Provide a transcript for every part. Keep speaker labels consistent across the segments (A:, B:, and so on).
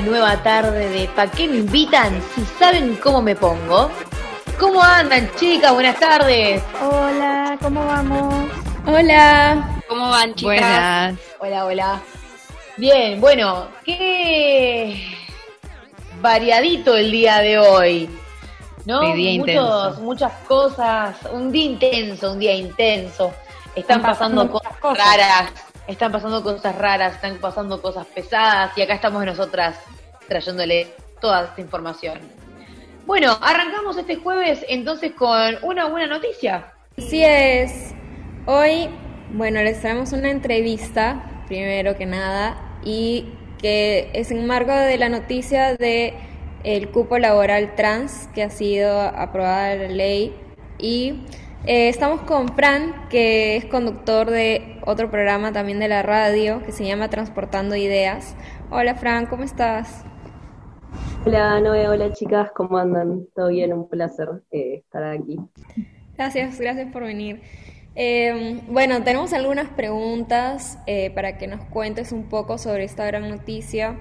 A: nueva tarde de ¿Pa qué me invitan si saben cómo me pongo? ¿Cómo andan chicas? Buenas tardes.
B: Hola, ¿cómo vamos?
C: Hola. ¿Cómo van chicas?
A: Buenas. Hola, hola. Bien, bueno, qué variadito el día de hoy. ¿No? Muchos, muchas cosas, un día intenso, un día intenso. Están pasando, cosas, raras, están pasando cosas raras, están pasando cosas pesadas y acá estamos nosotras trayéndole toda esta información. Bueno, arrancamos este jueves entonces con una buena noticia.
C: Así es. Hoy, bueno, les traemos una entrevista, primero que nada, y que es en marco de la noticia de el cupo laboral trans que ha sido aprobada la ley y eh, estamos con Fran, que es conductor de otro programa también de la radio que se llama Transportando Ideas. Hola Fran, ¿cómo estás?
D: Hola Noé, hola chicas, ¿cómo andan? Todo bien, un placer eh, estar aquí.
C: Gracias, gracias por venir. Eh, bueno, tenemos algunas preguntas para que nos cuentes un poco sobre esta gran noticia.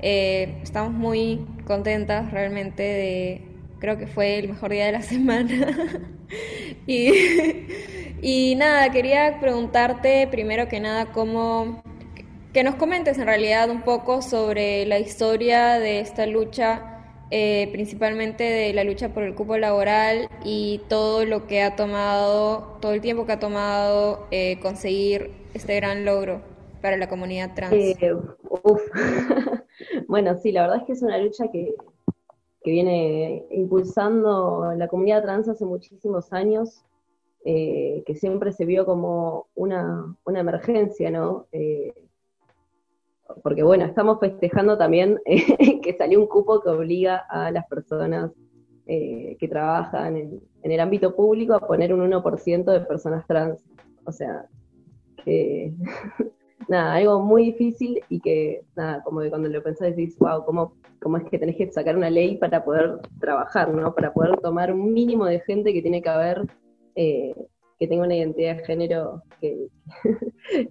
C: estamos muy contentas realmente de, creo que fue el mejor día de la semana. y, y nada, quería preguntarte primero que nada cómo, que nos comentes en realidad un poco sobre la historia de esta lucha, eh, principalmente de la lucha por el cupo laboral y todo lo que ha tomado, todo el tiempo que ha tomado eh, conseguir este gran logro para la comunidad trans.
D: Eh, bueno, sí, la verdad es que es una lucha que que viene impulsando la comunidad trans hace muchísimos años, eh, que siempre se vio como una, emergencia, ¿no? Eh, porque bueno, estamos festejando también que salió un cupo que obliga a las personas eh, que trabajan en, en, el ámbito público a poner un 1% de personas trans. O sea, que nada, algo muy difícil y que, nada, como que cuando lo pensás decís, wow, ¿cómo, ¿cómo es que tenés que sacar una ley para poder trabajar, ¿no? Para poder tomar un mínimo de gente que tiene que haber, eh, que tenga una identidad de género que,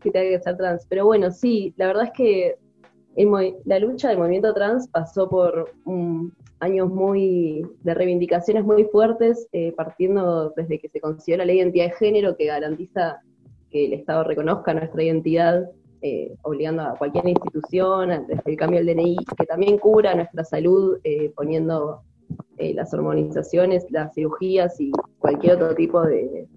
D: tenga que ser trans. Pero bueno, sí, la verdad es que la lucha del movimiento trans pasó por años muy de reivindicaciones muy fuertes, eh, partiendo desde que se consiguió la ley de identidad de género que garantiza que el Estado reconozca nuestra identidad eh, obligando a cualquier institución, desde el cambio del DNI, que también cura nuestra salud eh, poniendo eh, las hormonizaciones, las cirugías y cualquier otro tipo de,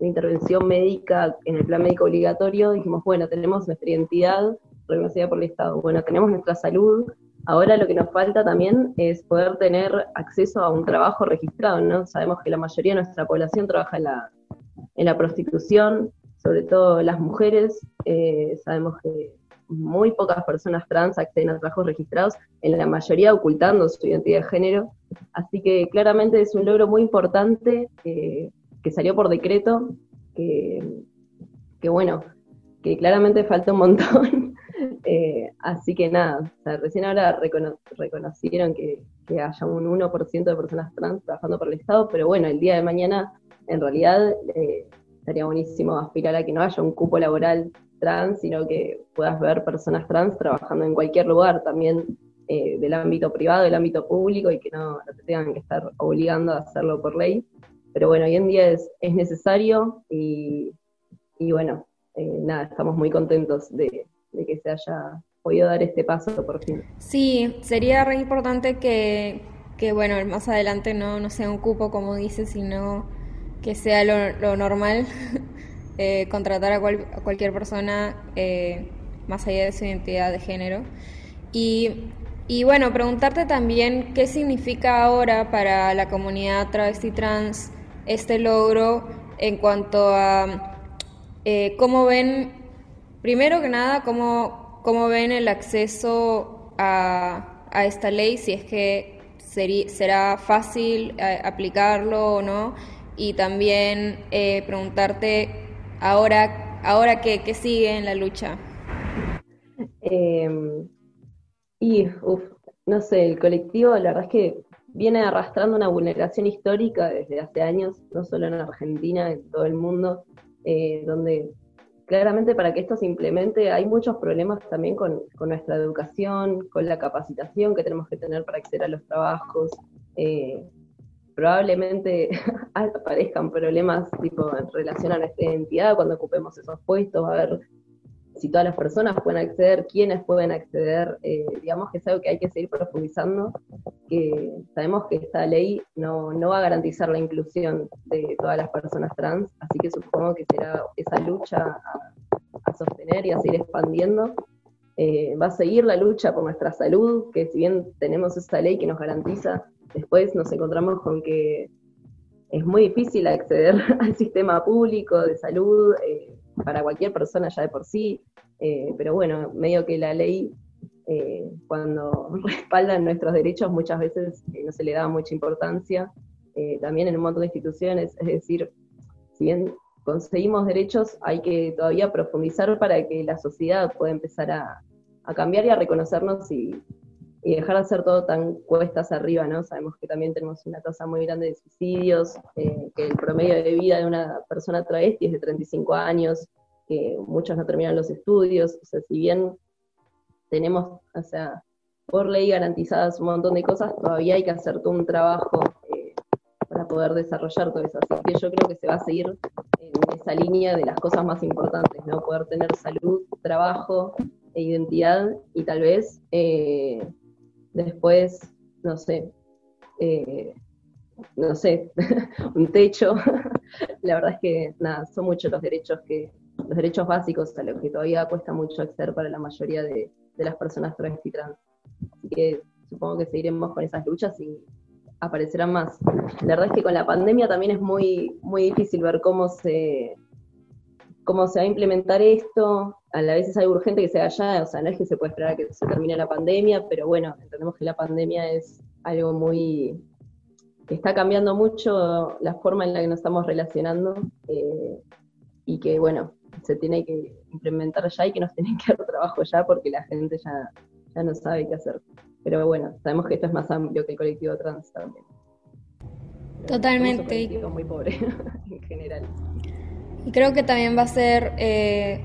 D: intervención médica en el plan médico obligatorio, dijimos, bueno, tenemos nuestra identidad reconocida por el Estado, bueno, tenemos nuestra salud, ahora lo que nos falta también es poder tener acceso a un trabajo registrado, ¿no? Sabemos que la mayoría de nuestra población trabaja en la prostitución, sobre todo las mujeres, eh, sabemos que muy pocas personas trans acceden a trabajos registrados, en la mayoría ocultando su identidad de género, así que claramente es un logro muy importante que salió por decreto, que, bueno, que claramente falta un montón, eh, así que nada, recién ahora reconocieron que, haya un 1% de personas trans trabajando por el Estado, pero bueno, el día de mañana en realidad eh, estaría buenísimo aspirar a que no haya un cupo laboral trans, sino que puedas ver personas trans trabajando en cualquier lugar, también eh, del ámbito privado, del ámbito público, y que no, te tengan que estar obligando a hacerlo por ley. Pero bueno, hoy en día es, es necesario y, bueno, eh, nada, estamos muy contentos de, que se haya podido dar este paso por fin.
C: Sí, sería re importante que, que bueno, más adelante no, no sea un cupo, como dices, sino que sea lo, normal eh, contratar a, cualquier persona eh, más allá de su identidad de género. Y, y, bueno, preguntarte también qué significa ahora para la comunidad travesti trans este logro en cuanto a eh, cómo ven, primero que nada, cómo, cómo ven el acceso a, a esta ley, si es que será fácil aplicarlo o no y también eh, preguntarte ahora, ahora qué, sigue en la lucha.
D: Em, y, no sé, el colectivo la verdad es que viene arrastrando una vulneración histórica desde hace años, no solo en Argentina, en todo el mundo. eh, donde claramente para que esto se implemente hay muchos problemas también con, nuestra educación, con la capacitación que tenemos que tener para acceder a los trabajos. Eh, probablemente aparezcan problemas tipo en relación a nuestra identidad cuando ocupemos esos puestos, a ver si todas las personas pueden acceder, quiénes pueden acceder, eh, digamos que es algo que hay que seguir profundizando, que sabemos que esta ley no, va a garantizar la inclusión de todas las personas trans, así que supongo que será esa lucha a, sostener y a seguir expandiendo. Eh, va a seguir la lucha por nuestra salud, que si bien tenemos esta ley que nos garantiza, después nos encontramos con que es muy difícil acceder al sistema público de salud. Eh, para cualquier persona ya de por sí, eh, pero bueno, medio que la ley cuando respalda nuestros derechos muchas veces no se le da mucha importancia, también en un montón de instituciones, es decir, si bien conseguimos derechos, hay que todavía profundizar para que la sociedad pueda empezar a, cambiar y a reconocernos y, dejar de hacer todo tan cuestas arriba, ¿no? Sabemos que también tenemos una tasa muy grande de suicidios, que el promedio de vida de una persona travesti es de 35 años, que muchos no terminan los estudios, o sea, si bien tenemos, o sea, por ley garantizadas un montón de cosas, todavía hay que hacer todo un trabajo eh, para poder desarrollar todo eso. Así que yo creo que se va a seguir en esa línea de las cosas más importantes, ¿no? Poder tener salud, trabajo identidad y tal vez eh, después, no sé, eh, no sé, un techo. La verdad es que nada, son muchos los derechos que, los derechos básicos a los que todavía cuesta mucho acceder para la mayoría de, las personas trans y trans. Así que supongo que seguiremos con esas luchas y aparecerán más. La verdad es que con la pandemia también es muy, muy difícil ver cómo se, cómo se va a implementar esto. A la vez es algo urgente que se haga ya, o sea, no es que se puede esperar a que se termine la pandemia, pero bueno, entendemos que la pandemia es algo muy que está cambiando mucho la forma en la que nos estamos relacionando eh, y que, bueno, se tiene que implementar ya y que nos tienen que dar trabajo ya porque la gente ya, ya no sabe qué hacer. Pero bueno, sabemos que esto es más amplio que el colectivo trans también.
C: Totalmente. un
D: colectivo muy pobre en general.
C: Y creo que también va a ser eh,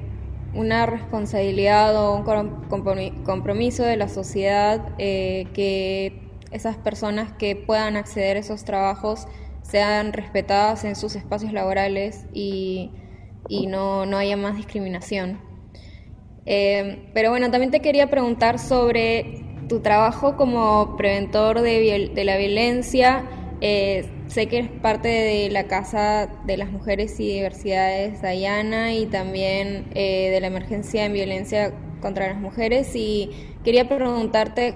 C: una responsabilidad o un compromiso de la sociedad eh, que esas personas que puedan acceder a esos trabajos sean respetadas en sus espacios laborales y y no, no haya más discriminación. Eh, pero bueno, también te quería preguntar sobre tu trabajo como preventor de, la violencia. Sé que es parte de la Casa de las Mujeres y Diversidades Dayana y también eh, de la emergencia en violencia contra las mujeres. Y quería preguntarte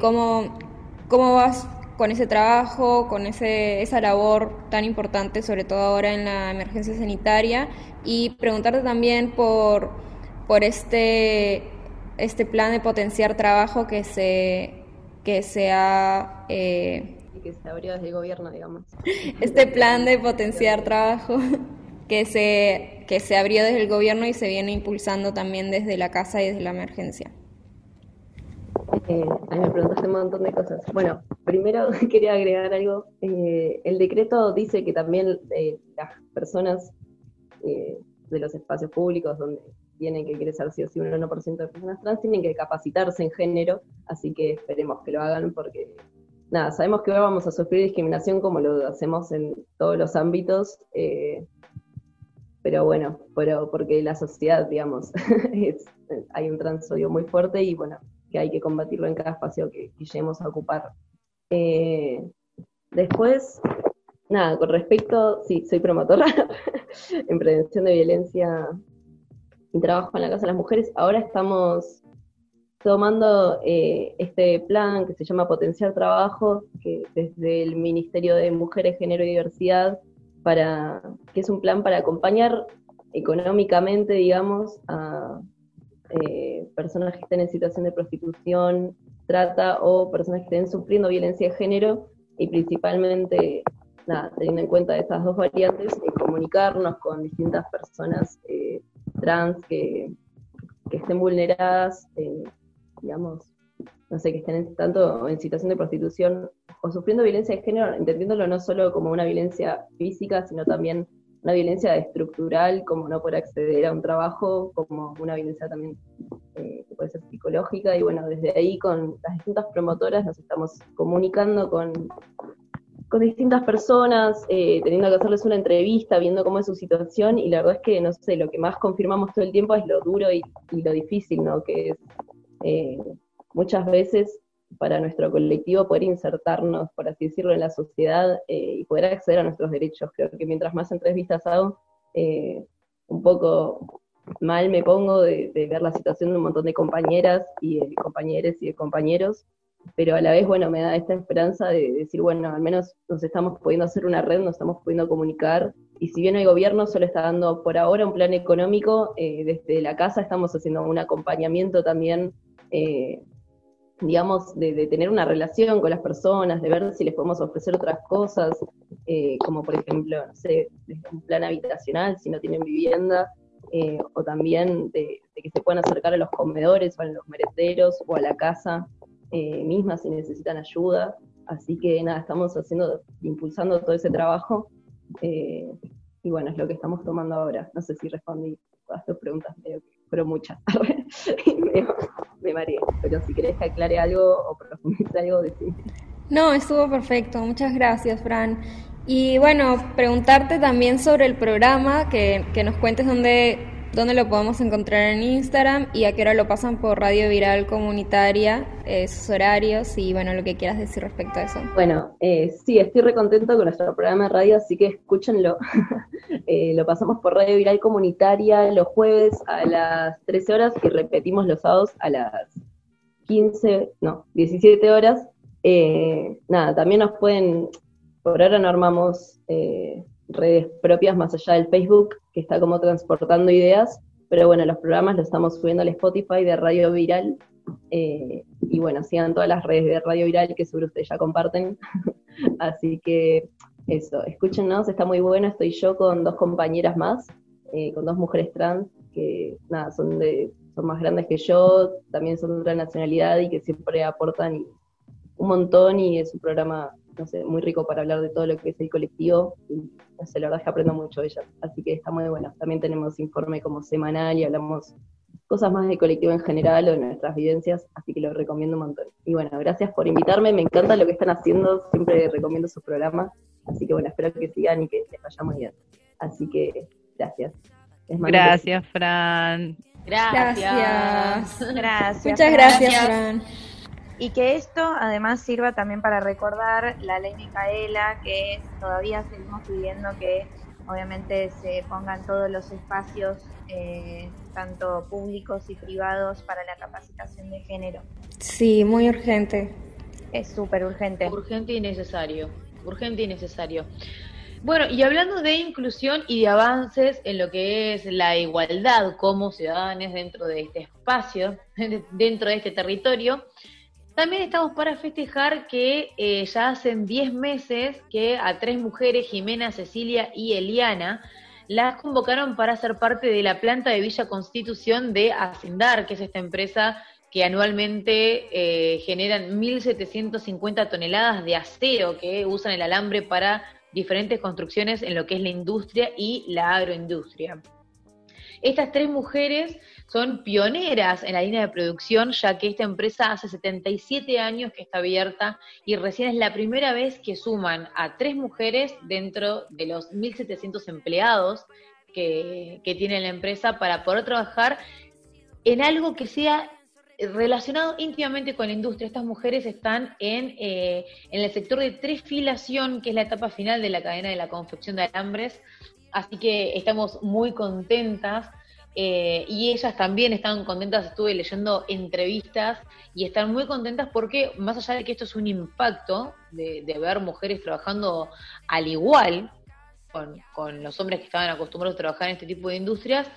C: cómo, cómo vas con ese trabajo, con ese, esa labor tan importante, sobre todo ahora en la emergencia sanitaria, y preguntarte también por, por este, este plan de potenciar trabajo que se, que se ha...
D: Eh, que se abrió desde el gobierno, digamos.
C: Este plan de potenciar trabajo que se, que se abrió desde el gobierno y se viene impulsando también desde la casa y desde la emergencia.
D: Eh, me preguntaste un montón de cosas. Bueno, primero quería agregar algo. Eh, el decreto dice que también eh, las personas eh, de los espacios públicos donde tienen que ingresar sí o sí un 1% de personas trans tienen que capacitarse en género, así que esperemos que lo hagan porque, nada, sabemos que vamos a sufrir discriminación como lo hacemos en todos los ámbitos, pero bueno, pero porque la sociedad, digamos, hay un transodio muy fuerte y bueno, que hay que combatirlo en cada espacio que, lleguemos a ocupar. Eh, después, nada, con respecto, sí, soy promotora en prevención de violencia y trabajo en la Casa de las Mujeres. Ahora estamos tomando eh, este plan que se llama Potenciar Trabajo, que desde el Ministerio de Mujeres, Género y Diversidad, para, que es un plan para acompañar económicamente, digamos, a, eh, personas que estén en situación de prostitución, trata o personas que estén sufriendo violencia de género y principalmente, teniendo en cuenta estas dos variantes, eh, comunicarnos con distintas personas eh, trans que, estén vulneradas, digamos, no sé, que estén tanto en situación de prostitución o sufriendo violencia de género, entendiéndolo no solo como una violencia física, sino también una violencia estructural, como no poder acceder a un trabajo, como una violencia también eh, que puede ser psicológica, y bueno, desde ahí con las distintas promotoras nos estamos comunicando con, con distintas personas, eh, teniendo que hacerles una entrevista, viendo cómo es su situación, y la verdad es que, no sé, lo que más confirmamos todo el tiempo es lo duro y, lo difícil, ¿no? Que es eh, muchas veces para nuestro colectivo poder insertarnos, por así decirlo, en la sociedad eh, y poder acceder a nuestros derechos. Creo que mientras más entrevistas hago, eh, un poco mal me pongo de, ver la situación de un montón de compañeras y de compañeros y compañeros, pero a la vez, bueno, me da esta esperanza de decir, bueno, al menos nos estamos pudiendo hacer una red, nos estamos pudiendo comunicar, y si bien el gobierno solo está dando por ahora un plan económico, desde la casa estamos haciendo un acompañamiento también digamos, de, tener una relación con las personas, de ver si les podemos ofrecer otras cosas, eh, como por ejemplo, no sé, un plan habitacional si no tienen vivienda, eh, o también de, que se puedan acercar a los comedores o a los merenderos o a la casa eh, misma si necesitan ayuda. Así que nada, estamos haciendo, impulsando todo ese trabajo. y bueno, es lo que estamos tomando ahora. No sé si respondí a tus preguntas, pero muchas. me, mareé. Pero si querés que aclare algo o profundice algo, decime.
C: No, estuvo perfecto. Muchas gracias, Fran. Y bueno, preguntarte también sobre el programa, que, que nos cuentes dónde dónde lo podemos encontrar en Instagram y a qué hora lo pasan por Radio Viral Comunitaria, eh, sus horarios y bueno, lo que quieras decir respecto a eso.
D: Bueno, eh, sí, estoy recontento con nuestro programa de radio, así que escúchenlo. eh, lo pasamos por Radio Viral Comunitaria los jueves a las 13 horas y repetimos los sábados a las 15, no, 17 horas. Eh, nada, también nos pueden, por ahora no armamos eh, redes propias más allá del Facebook, que está como transportando ideas, pero bueno, los programas los estamos subiendo al Spotify de Radio Viral, eh, y bueno, sigan todas las redes de Radio Viral que seguro ustedes ya comparten, así que eso, escúchenos, está muy bueno, estoy yo con dos compañeras más, eh, con dos mujeres trans, que nada, son de son más grandes que yo, también son de otra nacionalidad y que siempre aportan un montón y es un programa no sé, muy rico para hablar de todo lo que es el colectivo. No sé, la verdad es que aprendo mucho de ellas, así que está muy bueno. También tenemos informe como semanal y hablamos cosas más de colectivo en general o de nuestras vivencias, así que lo recomiendo un montón. Y bueno, gracias por invitarme, me encanta lo que están haciendo, siempre recomiendo su programa, así que bueno, espero que sigan y que les vaya muy bien. Así que gracias.
E: Gracias, Fran.
C: Gracias.
B: Gracias.
C: Muchas gracias, Fran.
B: Y que esto además sirva también para recordar la ley Micaela, que todavía seguimos pidiendo que obviamente se pongan todos los espacios, eh, tanto públicos y privados, para la capacitación de género.
C: Sí, muy urgente.
B: Es súper urgente.
A: Urgente y necesario. Urgente y necesario. Bueno, y hablando de inclusión y de avances en lo que es la igualdad como ciudadanos dentro de este espacio, dentro de este territorio, también estamos para festejar que eh, ya hacen 10 meses que a tres mujeres, Jimena, Cecilia y Eliana, las convocaron para ser parte de la planta de Villa Constitución de Hacendar, que es esta empresa que anualmente eh, generan 1.750 toneladas de acero que usan el alambre para diferentes construcciones en lo que es la industria y la agroindustria. Estas tres mujeres son pioneras en la línea de producción, ya que esta empresa hace 77 años que está abierta y recién es la primera vez que suman a tres mujeres dentro de los 1.700 empleados que, tiene la empresa para poder trabajar en algo que sea relacionado íntimamente con la industria. Estas mujeres están en, eh, en el sector de trefilación, que es la etapa final de la cadena de la confección de alambres. Así que estamos muy contentas eh, y ellas también están contentas, estuve leyendo entrevistas y están muy contentas porque más allá de que esto es un impacto de, ver mujeres trabajando al igual con, los hombres que estaban acostumbrados a trabajar en este tipo de industrias,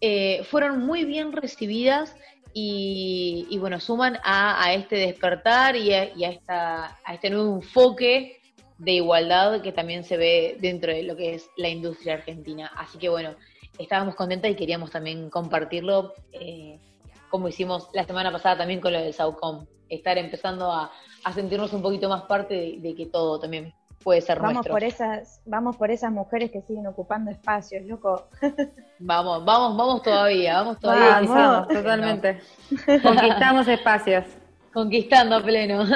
A: eh, fueron muy bien recibidas y, bueno, suman a, este despertar y, a, esta, a este nuevo enfoque de igualdad que también se ve dentro de lo que es la industria argentina. Así que bueno, estábamos contentas y queríamos también compartirlo, eh, como hicimos la semana pasada también con lo del Saucom, estar empezando a, sentirnos un poquito más parte de, que todo también puede ser
B: vamos
A: nuestro.
B: Por esas, vamos por esas mujeres que siguen ocupando espacios, loco.
A: vamos, vamos, vamos todavía, vamos todavía.
E: Vamos, totalmente. Conquistamos espacios.
A: Conquistando a pleno.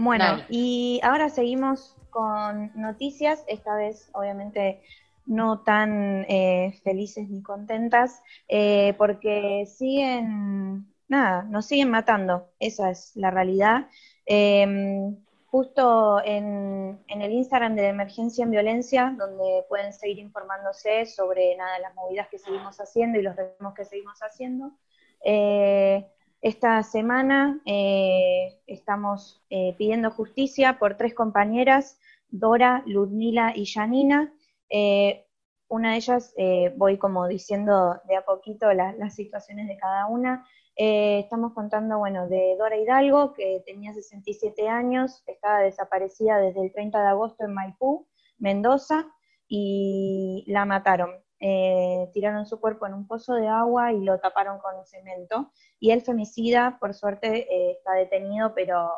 B: Bueno, y ahora seguimos con noticias, esta vez obviamente no tan eh, felices ni contentas, eh, porque siguen, nada, nos siguen matando, esa es la realidad. Em, justo en, en, el Instagram de Emergencia en Violencia, donde pueden seguir informándose sobre nada, las movidas que seguimos haciendo y los reclamos que seguimos haciendo. Eh, esta semana eh, estamos eh, pidiendo justicia por tres compañeras, Dora, Ludmila y Janina. Eh, una de ellas, eh, voy como diciendo de a poquito la, las situaciones de cada una. Estamos contando, bueno, de Dora Hidalgo, que tenía 67 años, estaba desaparecida desde el 30 de agosto en Maipú, Mendoza, y la mataron. Eh, tiraron su cuerpo en un pozo de agua y lo taparon con cemento. Y el femicida, por suerte, eh, está detenido, pero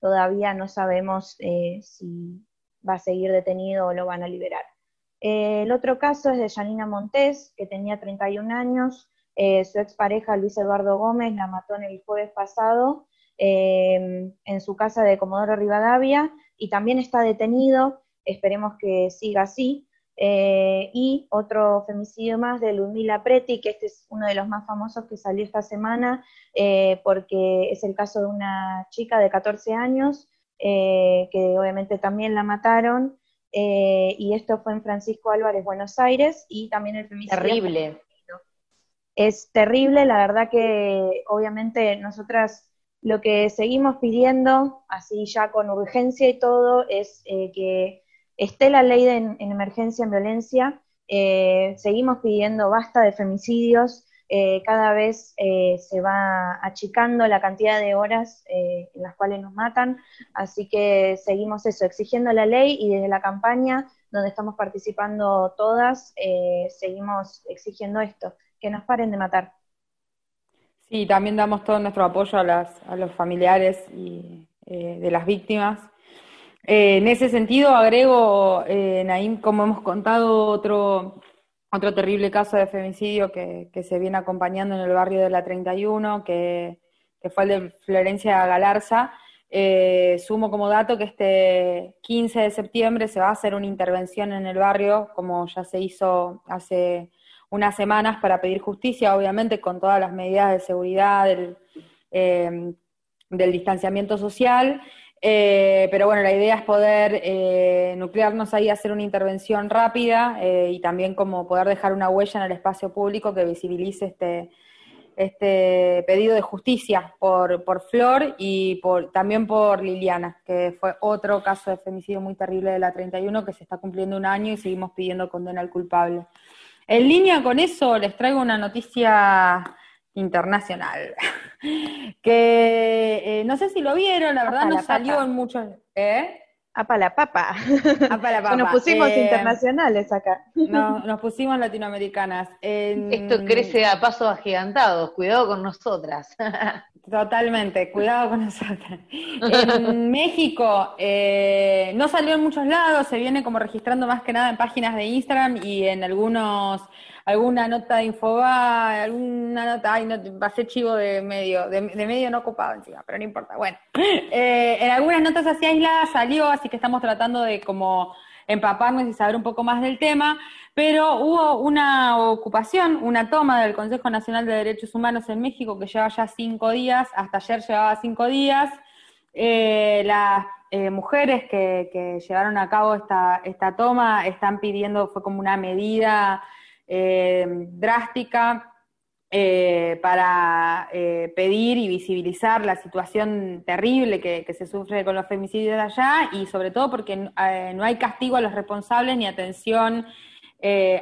B: todavía no sabemos eh, si va a seguir detenido o lo van a liberar. El otro caso es de Janina Montés, que tenía 31 años. Su expareja Luis Eduardo Gómez la mató en el jueves pasado en su casa de Comodoro Rivadavia y también está detenido. Esperemos que siga así. Eh, y otro femicidio más de Ludmila Preti, que este es uno de los más famosos que salió esta semana, eh, porque es el caso de una chica de 14 años, eh, que obviamente también la mataron, y esto fue en Francisco Álvarez, Buenos Aires, y también el femicidio.
A: Terrible.
B: Es terrible, la verdad que obviamente nosotras lo que seguimos pidiendo, así ya con urgencia y todo, es que esté la ley de, en, en emergencia en violencia, eh, seguimos pidiendo basta de femicidios, eh, cada vez eh, se va achicando la cantidad de horas en las cuales nos matan, así que seguimos eso, exigiendo la ley y desde la campaña donde estamos participando todas, seguimos exigiendo esto, que nos paren de matar.
E: Sí, también damos todo nuestro apoyo a, las, a los familiares y, de las víctimas eh, en ese sentido, agrego, eh, Naim, como hemos contado, otro, otro terrible caso de femicidio que, se viene acompañando en el barrio de la 31, que, que fue el de Florencia Galarza. Eh, sumo como dato que este 15 de septiembre se va a hacer una intervención en el barrio, como ya se hizo hace unas semanas, para pedir justicia, obviamente con todas las medidas de seguridad, del, del distanciamiento social. Eh, pero bueno, la idea es poder eh, nuclearnos ahí, hacer una intervención rápida eh, y también como poder dejar una huella en el espacio público que visibilice este, este pedido de justicia por, por Flor y por, también por Liliana, que fue otro caso de femicidio muy terrible de la 31 que se está cumpliendo un año y seguimos pidiendo condena al culpable. En línea con eso, les traigo una noticia internacional. que eh, no sé si lo vieron, la verdad
B: Apa
E: no
B: la
E: salió
B: papa.
E: en muchos. ¿Eh?
B: Apa la papa.
E: Apa la papa.
B: Nos pusimos
E: Eh,
B: internacionales acá.
E: no, nos pusimos latinoamericanas. En-
A: Esto crece a pasos agigantados, cuidado con nosotras.
E: Totalmente, cuidado con nosotros. En México eh, no salió en muchos lados, se viene como registrando más que nada en páginas de Instagram y en algunos, alguna nota de Infobae, alguna nota, ay, no, pasé chivo de medio, de, medio no ocupado encima, pero no importa. Bueno, Eh, en algunas notas así aisladas salió, así que estamos tratando de como empaparnos y saber un poco más del tema, pero hubo una ocupación, una toma del Consejo Nacional de Derechos Humanos en México que lleva ya cinco días, hasta ayer llevaba cinco días. Eh, las eh, mujeres que, que llevaron a cabo esta, esta toma están pidiendo, fue como una medida eh, drástica eh, para eh, pedir y visibilizar la situación terrible que, se sufre con los femicidios allá y sobre todo porque eh, no hay castigo a los responsables ni atención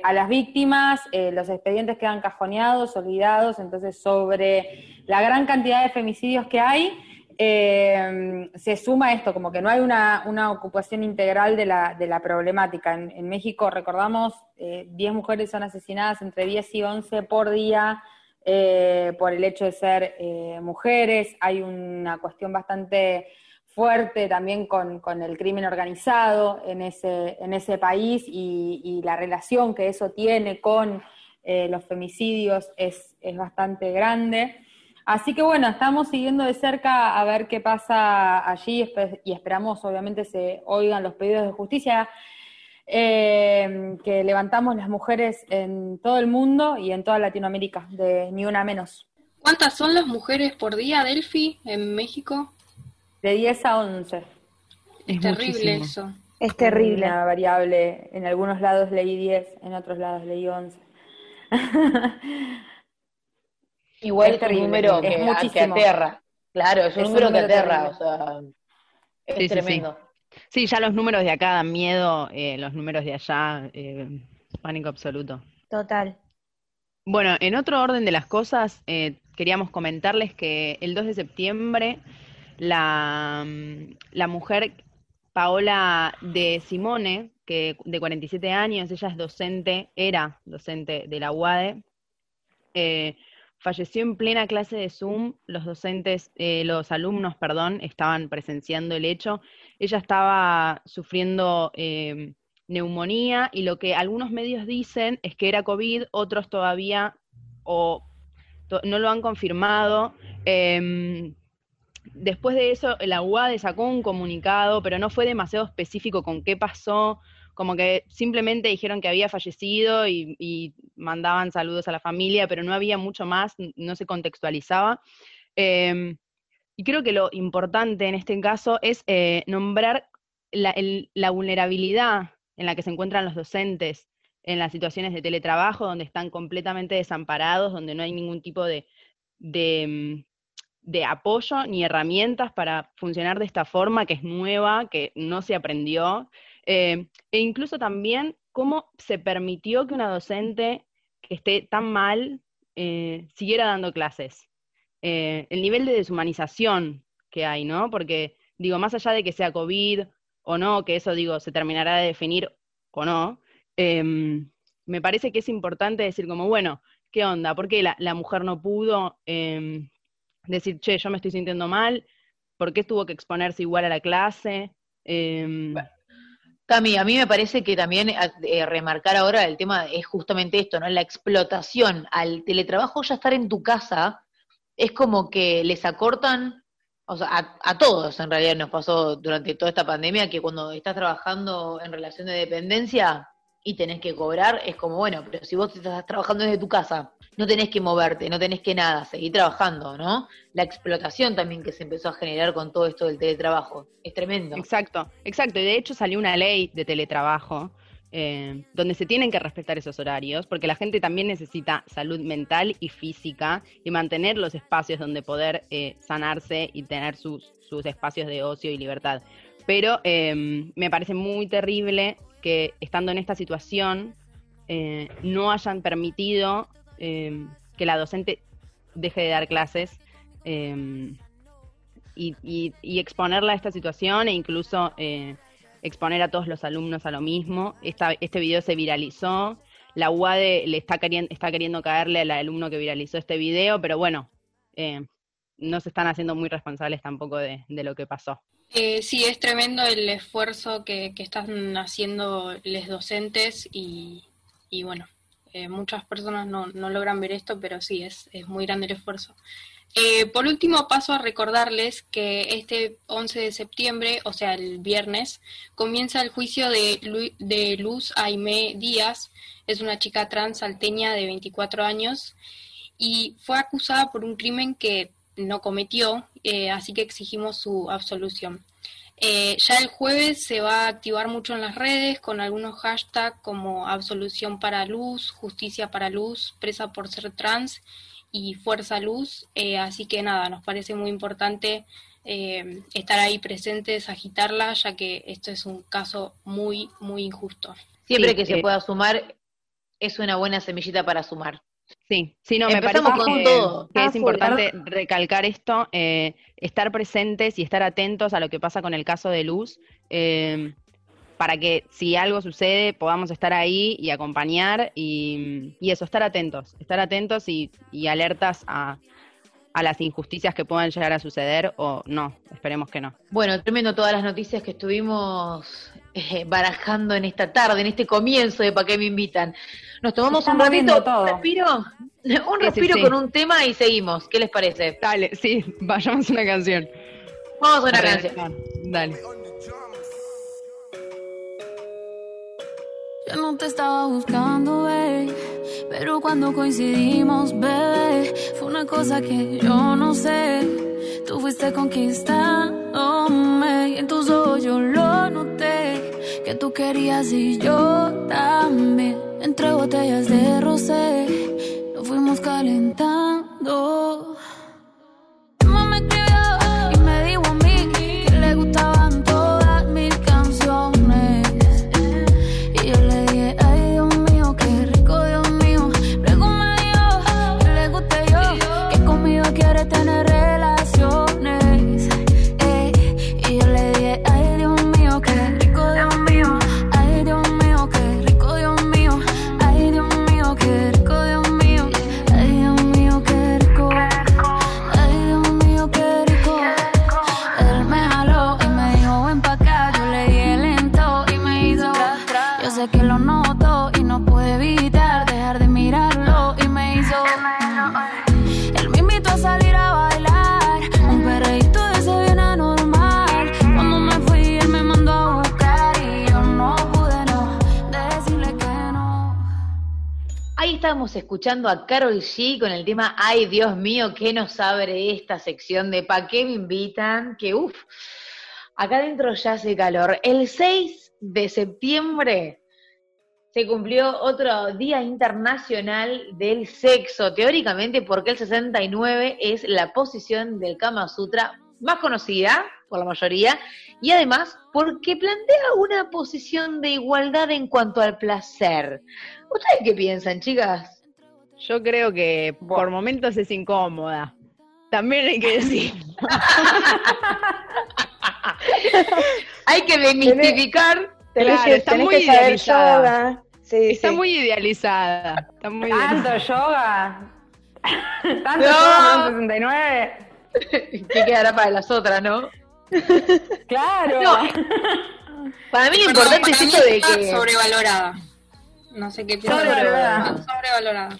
E: a las víctimas, los expedientes quedan cajoneados, olvidados, entonces sobre la gran cantidad de femicidios que hay, eh, se suma esto, como que no hay una, ocupación integral de la, de la problemática. En, México, recordamos, eh, 10 mujeres son asesinadas entre 10 y 11 por día eh, por el hecho de ser eh, mujeres. Hay una cuestión bastante fuerte también con, el crimen organizado en ese, país y, la relación que eso tiene con los femicidios es bastante grande. Así que bueno, estamos siguiendo de cerca a ver qué pasa allí y esperamos obviamente se oigan los pedidos de justicia eh, que levantamos las mujeres en todo el mundo y en toda Latinoamérica, de ni una menos.
F: ¿Cuántas son las mujeres por día, Delphi, en México?
E: De 10 a 11.
F: Es terrible eso.
E: Es terrible. Una variable, en algunos lados leí 10, en otros lados leí 11.
A: Igual es un número que, que, aterra. Claro, es un, número, que aterra, o sea, es tremendo.
G: Sí. ya los números de acá dan miedo, eh, los números de allá, eh, pánico absoluto.
B: Total.
G: Bueno, en otro orden de las cosas, eh, queríamos comentarles que el 2 de septiembre la, mm, la mujer Paola de Simone, que de 47 años, ella es docente, era docente de la UADE, eh, falleció en plena clase de Zoom, los docentes, eh, los alumnos, perdón, estaban presenciando el hecho, ella estaba sufriendo eh, neumonía y lo que algunos medios dicen es que era COVID, otros todavía o no lo han confirmado. Em, después de eso, la UADE sacó un comunicado, pero no fue demasiado específico con qué pasó, como que simplemente dijeron que había fallecido y, mandaban saludos a la familia, pero no había mucho más, no se contextualizaba. Em, y creo que lo importante en este caso es eh, nombrar la, vulnerabilidad en la que se encuentran los docentes en las situaciones de teletrabajo, donde están completamente desamparados, donde no hay ningún tipo de, de, mm, apoyo ni herramientas para funcionar de esta forma, que es nueva, que no se aprendió, eh, e incluso también cómo se permitió que una docente que esté tan mal eh, siguiera dando clases. Eh, el nivel de deshumanización que hay, ¿no? Porque, digo, más allá de que sea COVID o no, que eso, digo, se terminará de definir o no, em, me parece que es importante decir como, bueno, ¿qué onda? ¿Por qué la, mujer no pudo em, decir, che, yo me estoy sintiendo mal? ¿Por qué tuvo que exponerse igual a la clase?
A: Eh, Cami, a mí me parece que también eh, remarcar ahora el tema es justamente esto, ¿no? La explotación al teletrabajo, ya estar en tu casa, es como que les acortan o sea, a, todos en realidad nos pasó durante toda esta pandemia que cuando estás trabajando en relación de dependencia y tenés que cobrar, es como, bueno, pero si vos estás trabajando desde tu casa, no tenés que moverte, no tenés que nada, seguir trabajando, ¿no? La explotación también que se empezó a generar con todo esto del teletrabajo, es tremendo.
G: Exacto, exacto, y de hecho salió una ley de teletrabajo eh, donde se tienen que respetar esos horarios, porque la gente también necesita salud mental y física y mantener los espacios donde poder eh, sanarse y tener sus, sus, espacios de ocio y libertad. Pero eh, me parece muy terrible que estando en esta situación no hayan permitido que la docente deje de dar clases. Y, y, exponerla a esta situación e incluso exponer a todos los alumnos a lo mismo. Esta, este video se viralizó. La UADE le está queriendo, caerle al alumno que viralizó este video, pero bueno, eh, no se están haciendo muy responsables tampoco de, lo que pasó.
F: Eh, sí, es tremendo el esfuerzo que, están haciendo los docentes y, bueno, eh, muchas personas no, no, logran ver esto, pero sí, es, es muy grande el esfuerzo. Eh, por último, paso a recordarles que este 11 de septiembre, o sea, el viernes, comienza el juicio de, de Luz Aimé Díaz. Es una chica trans salteña de 24 años y fue acusada por un crimen que no cometió, eh, así que exigimos su absolución. Eh, ya el jueves se va a activar mucho en las redes con algunos hashtags como absolución para luz, justicia para luz, presa por ser trans y Fuerza Luz, eh, así que nada, nos parece muy importante eh, estar ahí presentes, agitarla, ya que esto es un caso muy, muy injusto.
A: Siempre que se eh, pueda sumar, es una buena semillita para sumar.
G: Sí, sí, no, me parece que, que es importante recalcar esto, estar presentes y estar atentos a lo que pasa con el caso de Luz para que si algo sucede podamos estar ahí y acompañar y, eso, estar atentos, estar atentos y, alertas a, a las injusticias que puedan llegar a suceder o no, esperemos que no.
A: Bueno, tremendo todas las noticias que estuvimos eh, barajando en esta tarde, en este comienzo de ¿Para qué me invitan? Nos tomamos un ratito, un respiro, un respiro con un tema y seguimos. ¿Qué les parece?
G: Dale, sí, vayamos a una canción.
A: Vamos a una canción.
G: Dale.
H: Yo no te estaba buscando, bebé, pero cuando coincidimos, bebé, fue una cosa que yo no sé. Tú fuiste conquistándome y en tus ojos yo lo querías y yo también. Entre botellas de rosé, nos fuimos calentando.
A: Escuchando a Carol G con el tema Ay Dios mío, ¿qué nos abre esta sección de Pa' qué me invitan? Que uff, acá adentro ya hace calor. El 6 de septiembre se cumplió otro Día Internacional del Sexo, teóricamente porque el 69 es la posición del Kama Sutra más conocida por la mayoría, y además porque plantea una posición de igualdad en cuanto al placer. ¿Ustedes qué piensan, chicas?
G: Yo creo que por momentos es incómoda. También hay que decir.
A: hay que demistificar.
G: está muy idealizada. está muy idealizada. Está muy
E: ¿Tanto yoga? ¿Tanto yoga en 69?
A: ¿Qué quedará para las otras, no?
E: Claro.
A: Para mí lo importante es esto de que...
F: Sobrevalorada. No sé qué piensas. Sobrevalorada. Sobrevalorada.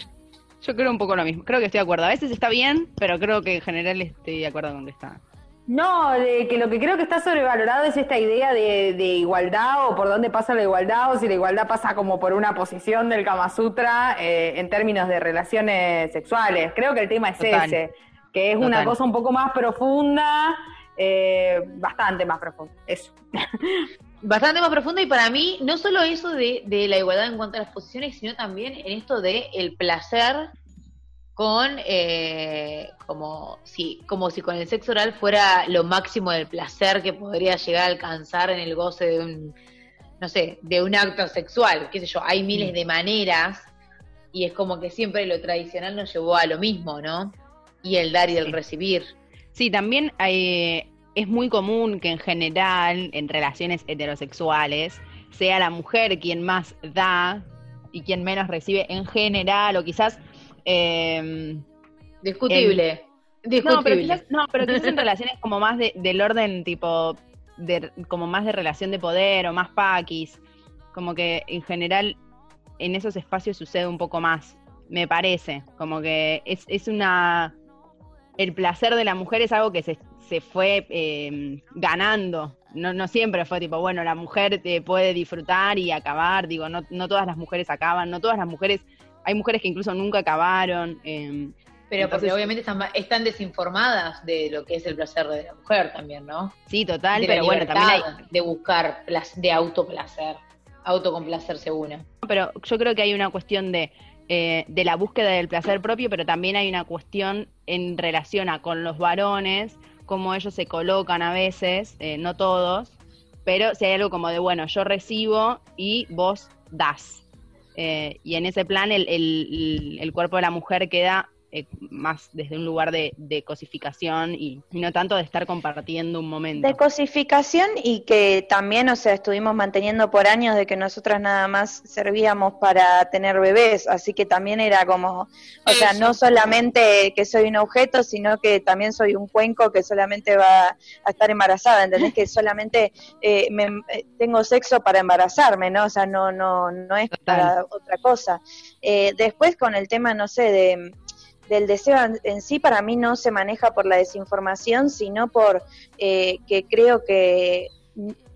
G: Yo creo un poco lo mismo. Creo que estoy de acuerdo. A veces está bien, pero creo que en general estoy de acuerdo con que está.
E: No, de que lo que creo que está sobrevalorado es esta idea de, igualdad o por dónde pasa la igualdad o si la igualdad pasa como por una posición del Kama Sutra eh, en términos de relaciones sexuales. Creo que el tema es ese, que es una cosa un poco más profunda, eh, bastante más profunda. Eso.
A: Bastante más profunda y para mí no solo eso de, la igualdad en cuanto a las posiciones, sino también en esto de el placer con eh, como si como si con el sexo oral fuera lo máximo del placer que podría llegar a alcanzar en el goce de un no sé de un acto sexual qué sé yo hay miles mm. de maneras y es como que siempre lo tradicional nos llevó a lo mismo no y el dar y el recibir
G: sí también hay es muy común que en general, en relaciones heterosexuales, sea la mujer quien más da y quien menos recibe en general, o quizás...
A: Em, Discutible. Discutible.
G: No, pero quizás, en relaciones como más de, del orden tipo, de, como más de relación de poder o más paquis, como que en general en esos espacios sucede un poco más, me parece, como que es, es una... El placer de la mujer es algo que se, se fue eh, ganando. No, no siempre fue tipo, bueno, la mujer te puede disfrutar y acabar. Digo, no, no todas las mujeres acaban, no todas las mujeres, hay mujeres que incluso nunca acabaron.
A: Eh, pero porque obviamente están, están, desinformadas de lo que es el placer de la mujer también, ¿no?
G: Sí, total, pero bueno, también hay...
A: De buscar, de autoplacer, autocomplacerse una.
G: Pero yo creo que hay una cuestión de eh, de la búsqueda del placer propio, pero también hay una cuestión en relación a con los varones, cómo ellos se colocan a veces, eh, no todos, pero si hay algo como de, bueno, yo recibo y vos das. Eh, y en ese plan el, el, cuerpo de la mujer queda eh, más desde un lugar de, cosificación y, no tanto de estar compartiendo un momento.
B: De cosificación y que también, o sea, estuvimos manteniendo por años de que nosotras nada más servíamos para tener bebés, así que también era como, o sea, no solamente que soy un objeto, sino que también soy un cuenco que solamente va a estar embarazada, ¿entendés? Que solamente eh, me, eh, tengo sexo para embarazarme, ¿no? O sea, no, no, no es para otra cosa. después con el tema, no sé, de del deseo en sí para mí no se maneja por la desinformación, sino por eh, que creo que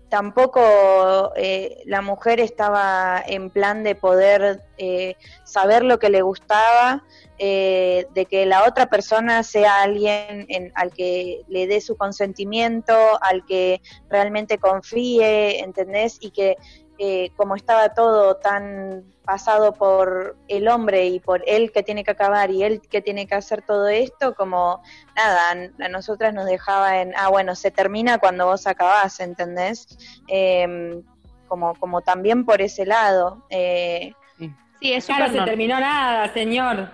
B: tampoco eh, la mujer estaba en plan de poder eh, saber lo que le gustaba, de que la otra persona sea alguien en, al que le dé su consentimiento, al que realmente confíe, ¿entendés? Y que eh, como estaba todo tan pasado por el hombre y por él que tiene que acabar y él que tiene que hacer todo esto, como nada, a nosotras nos dejaba en, ah, bueno, se termina cuando vos acabás, ¿entendés? Em, como, como también por ese lado.
E: Eh, sí, eso no se terminó nada, señor.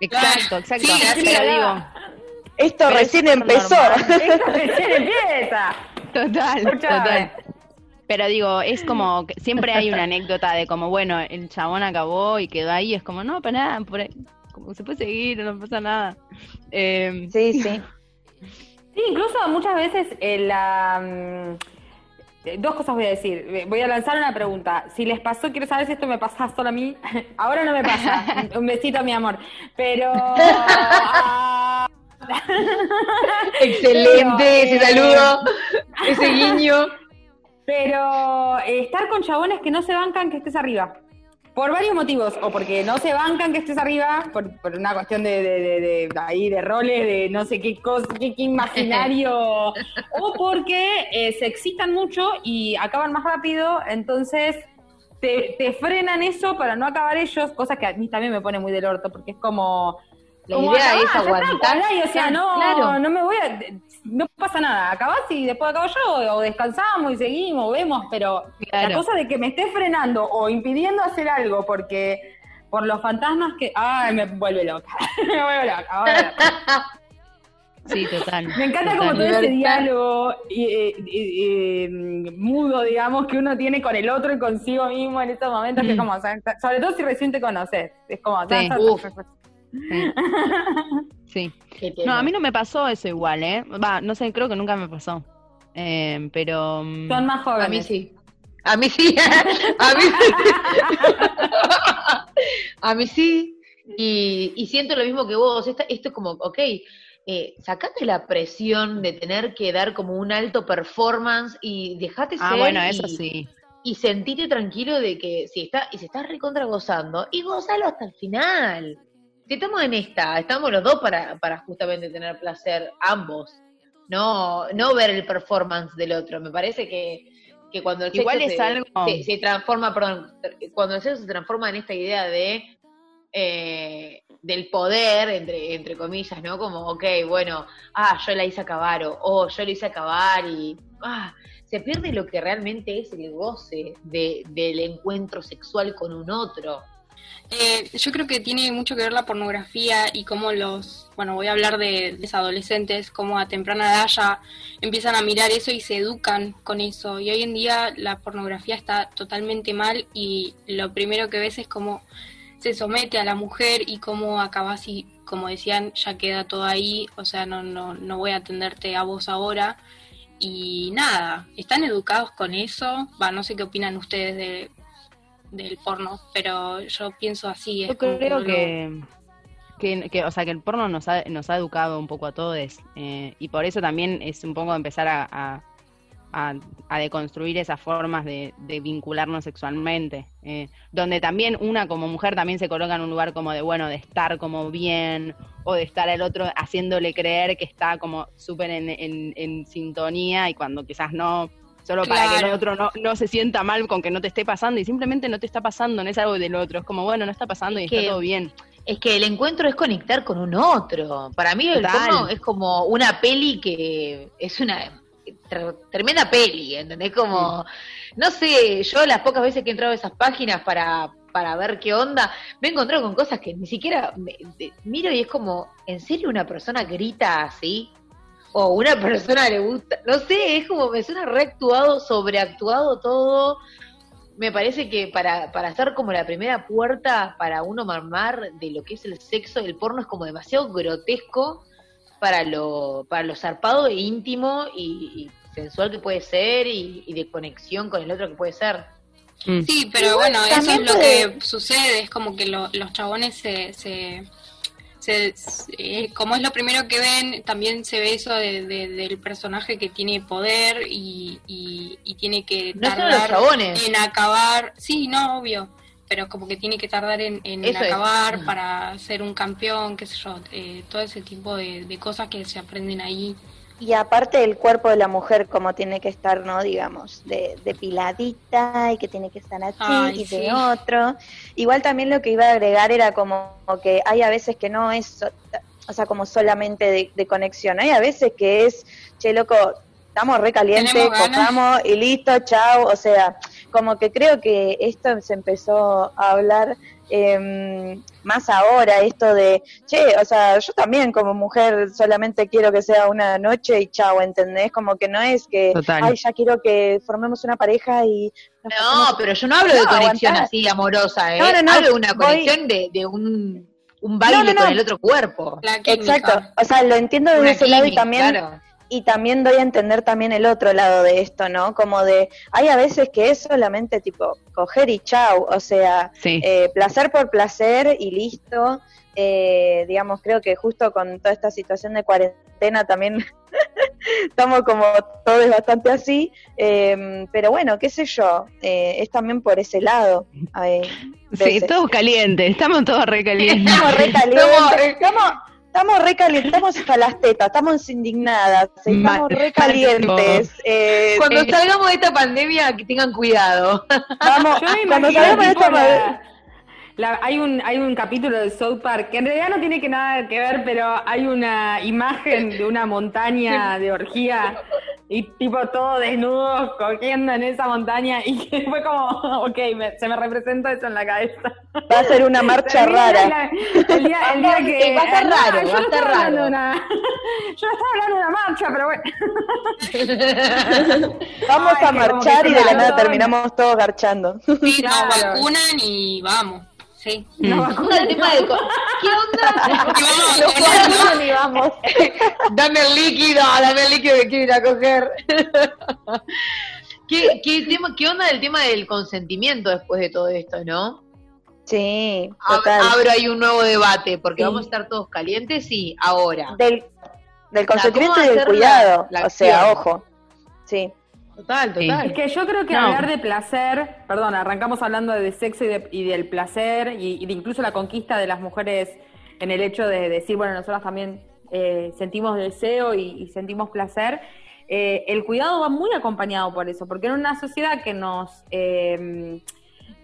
G: Exacto, exacto. Sí, digo.
B: Esto recién empezó.
E: Esto recién empieza.
G: Total, total. Pero digo, es como, que siempre hay una anécdota de como, bueno, el chabón acabó y quedó ahí, es como, no, para nada, por como se puede seguir, no pasa nada.
B: Em, sí, sí.
E: Sí, incluso muchas veces eh, la... Mm, eh, dos cosas voy a decir. Voy a lanzar una pregunta. Si les pasó, quiero saber si esto me pasa solo a mí. Ahora no me pasa. Un besito, mi amor. Pero... Ah,
A: Excelente ese saludo, eh, ese guiño.
E: Pero eh, estar con chabones que no se bancan que estés arriba. Por varios motivos, o porque no se bancan que estés arriba, por, una cuestión de, de, ahí de roles, de no sé qué cosa, qué, imaginario, o porque eh, se excitan mucho y acaban más rápido, entonces te, te, frenan eso para no acabar ellos, cosa que a mí también me pone muy del orto, porque es como,
A: la idea es aguantar.
E: o sea, no, no me voy a. No pasa nada. Acabás y después acabo yo, o descansamos y seguimos, vemos, pero la cosa de que me esté frenando o impidiendo hacer algo porque por los fantasmas que. ¡Ay, me vuelve loca! me vuelve loca.
G: Sí, total.
E: Me encanta como todo ese diálogo mudo, digamos, que uno tiene con el otro y consigo mismo en estos momentos, que es como, sobre todo si recién te conoces, es como,
G: Sí. No, a mí no me pasó eso igual, ¿eh? Va, no sé, creo que nunca me pasó. Eh, pero.
E: Mm, Son más jóvenes.
A: A mí sí. A mí sí. a mí sí. a mí sí. Y, siento lo mismo que vos. Esto, esto es como, ok, eh, sacate la presión de tener que dar como un alto performance y dejate ah,
G: ser. bueno, eso sí.
A: Y sentite tranquilo de que si está, y se está recontra gozando, y gozalo hasta el final si estamos en esta, estamos los dos para, para justamente tener placer ambos, no, no ver el performance del otro. Me parece que, que cuando el
G: Igual es
A: se,
G: algo...
A: se, transforma, perdón, cuando el sexo se transforma en esta idea de eh, del poder, entre, entre comillas, ¿no? Como, ok, bueno, ah, yo la hice acabar, o oh, yo la hice acabar, y ah, se pierde lo que realmente es el goce de, del encuentro sexual con un otro.
F: Eh, yo creo que tiene mucho que ver la pornografía y cómo los, bueno, voy a hablar de, los adolescentes, cómo a temprana edad ya empiezan a mirar eso y se educan con eso. Y hoy en día la pornografía está totalmente mal y lo primero que ves es cómo se somete a la mujer y cómo acabas y, como decían, ya queda todo ahí, o sea, no, no, no voy a atenderte a vos ahora. Y nada, están educados con eso. Va, no sé qué opinan ustedes de, del porno, pero yo pienso así.
G: yo creo que, que, o sea, que el porno nos ha, nos ha educado un poco a todos eh, y por eso también es un poco empezar a, a, deconstruir esas formas de, vincularnos sexualmente, eh, donde también una como mujer también se coloca en un lugar como de, bueno, de estar como bien o de estar al otro haciéndole creer que está como súper en, en, en sintonía y cuando quizás no solo para que el otro no, no, se sienta mal con que no te esté pasando y simplemente no te está pasando, no es algo del otro, es como, bueno, no está pasando y está todo bien.
A: Es que el encuentro es conectar con un otro. Para mí el porno es como una peli que es una tremenda peli, ¿entendés? Como, no sé, yo las pocas veces que he entrado a esas páginas para, para ver qué onda, me he encontrado con cosas que ni siquiera miro y es como, ¿en serio una persona grita así? O una persona le gusta, no sé, es como me suena reactuado, sobreactuado todo. Me parece que para, para hacer como la primera puerta para uno mamar de lo que es el sexo, el porno es como demasiado grotesco para lo, para lo zarpado e íntimo y, sensual que puede ser y, de conexión con el otro que puede ser.
F: Mm. Sí, pero bueno, eso es lo que sucede, es como que los chabones se, se, eh, como es lo primero que ven, también se ve eso de, del personaje que tiene poder y, y, tiene que tardar en acabar, sí, no, obvio, pero como que tiene que tardar en, acabar para ser un campeón, qué sé yo, eh, todo ese tipo de, cosas que se aprenden ahí.
B: Y aparte el cuerpo de la mujer como tiene que estar, ¿no? Digamos, de, depiladita y que tiene que estar así y de otro. Igual también lo que iba a agregar era como que hay a veces que no es, o sea, como solamente de, de conexión. Hay a veces que es, che, loco, estamos recalientes, cojamos y listo, chao. O sea, como que creo que esto se empezó a hablar eh, más ahora, esto de, che, o sea, yo también como mujer solamente quiero que sea una noche y chao, ¿entendés? Como que no es que, ay, ya quiero que formemos una pareja y...
A: No, pero yo no hablo de conexión así amorosa, ¿eh? No, no, hablo de una conexión de, de un un baile con el otro cuerpo.
B: Exacto, o sea, lo entiendo desde ese lado y también y también doy a entender también el otro lado de esto, ¿no? Como de, hay a veces que es solamente tipo coger y chau, o sea, eh, placer por placer y listo. Eh, digamos, creo que justo con toda esta situación de cuarentena también estamos como todos bastante así, em, pero bueno, qué sé yo, eh, es también por ese lado.
G: sí, todos calientes, estamos todos recalientes.
B: estamos recalientes. estamos, Estamos recalientes, hasta las tetas, estamos indignadas, estamos recalientes.
A: Eh, cuando eh, salgamos de esta pandemia, que tengan cuidado.
E: Vamos, cuando salgamos de esta pandemia hay, un, hay un capítulo de South Park que en realidad no tiene que nada que ver, pero hay una imagen de una montaña de orgía y tipo todo desnudo cogiendo en esa montaña y fue como, ok, se me representa eso en la cabeza.
B: Va a ser una marcha rara.
A: el, día, el día que... Va a ser raro, va a ser raro.
E: Una, yo estaba hablando de una marcha,
B: pero bueno. Vamos a marchar y de la nada terminamos todos garchando.
F: Sí, nos vacunan y vamos. Sí.
A: No, mm. el tema de... ¿Qué onda?
B: y vamos.
A: dame el líquido, dame el líquido que quiero ir a coger. ¿Qué, qué, tema, ¿Qué onda del tema del consentimiento después de todo esto, no?
B: Sí,
A: total. Abro ahí un nuevo debate, porque vamos a estar todos calientes y ahora.
B: Del, del consentimiento y del cuidado, o sea, ojo. Sí.
E: Total, total. Es que yo creo que hablar de placer, perdón, arrancamos hablando de sexo y, del placer y, de incluso la conquista de las mujeres en el hecho de decir, bueno, nosotras también eh, sentimos deseo y, sentimos placer. Eh, el cuidado va muy acompañado por eso, porque en una sociedad que nos eh,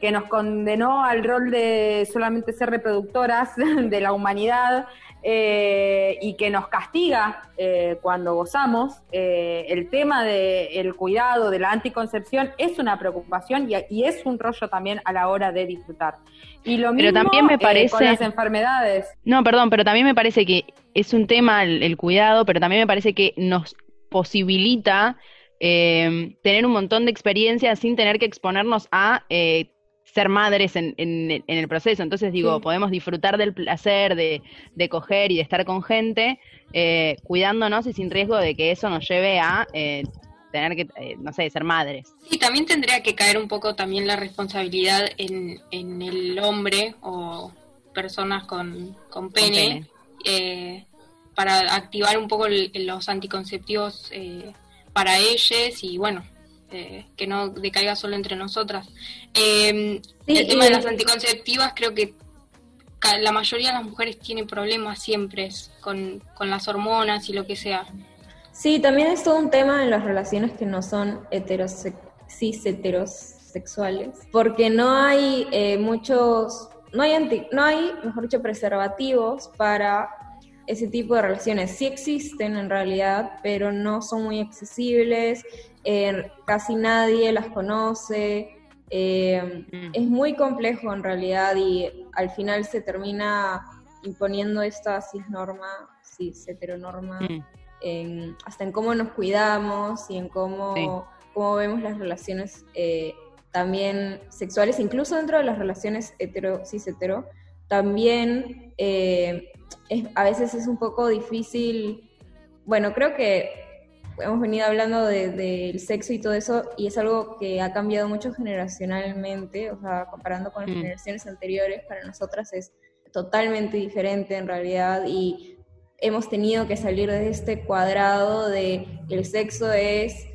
E: que nos condenó al rol de solamente ser reproductoras de la humanidad, eh, y que nos castiga eh, cuando gozamos, eh, el tema del cuidado, de la anticoncepción, es una preocupación y, es un rollo también a la hora de disfrutar. Y lo mismo también me parece, con las enfermedades.
G: No, perdón, pero también me parece que es un tema el, cuidado, pero también me parece que nos posibilita tener un montón de experiencias sin tener que exponernos a ser madres en, en, el proceso. Entonces digo, podemos disfrutar del placer de, de, coger y de estar con gente, eh, cuidándonos y sin riesgo de que eso nos lleve a eh, tener que, eh, no sé, ser madres.
F: Sí, también tendría que caer un poco también la responsabilidad en, en el hombre o personas con, con pene, para activar un poco los anticonceptivos para ellos y bueno, este, que no decaiga solo entre nosotras. Em, el tema de las anticonceptivas, creo que la mayoría de las mujeres tienen problemas siempre con, las hormonas y lo que sea.
C: Sí, también es todo un tema en las relaciones que no son heterose cis heterosexuales, porque no hay eh, muchos, no hay, anti no hay, mejor dicho, preservativos para ese tipo de relaciones. Sí existen en realidad, pero no son muy accesibles casi nadie las conoce. Eh, mm. Es muy complejo en realidad y al final se termina imponiendo esta cisnorma, cis heteronorma, mm. hasta en cómo nos cuidamos y en cómo, cómo vemos las relaciones eh, también sexuales, incluso dentro de las relaciones hetero, cis hetero, también eh, a veces es un poco difícil, bueno, creo que hemos venido hablando del sexo y todo eso, y es algo que ha cambiado mucho generacionalmente, o sea, comparando con las mm. generaciones anteriores, para nosotras es totalmente diferente en realidad, y hemos tenido que salir de este cuadrado de el sexo es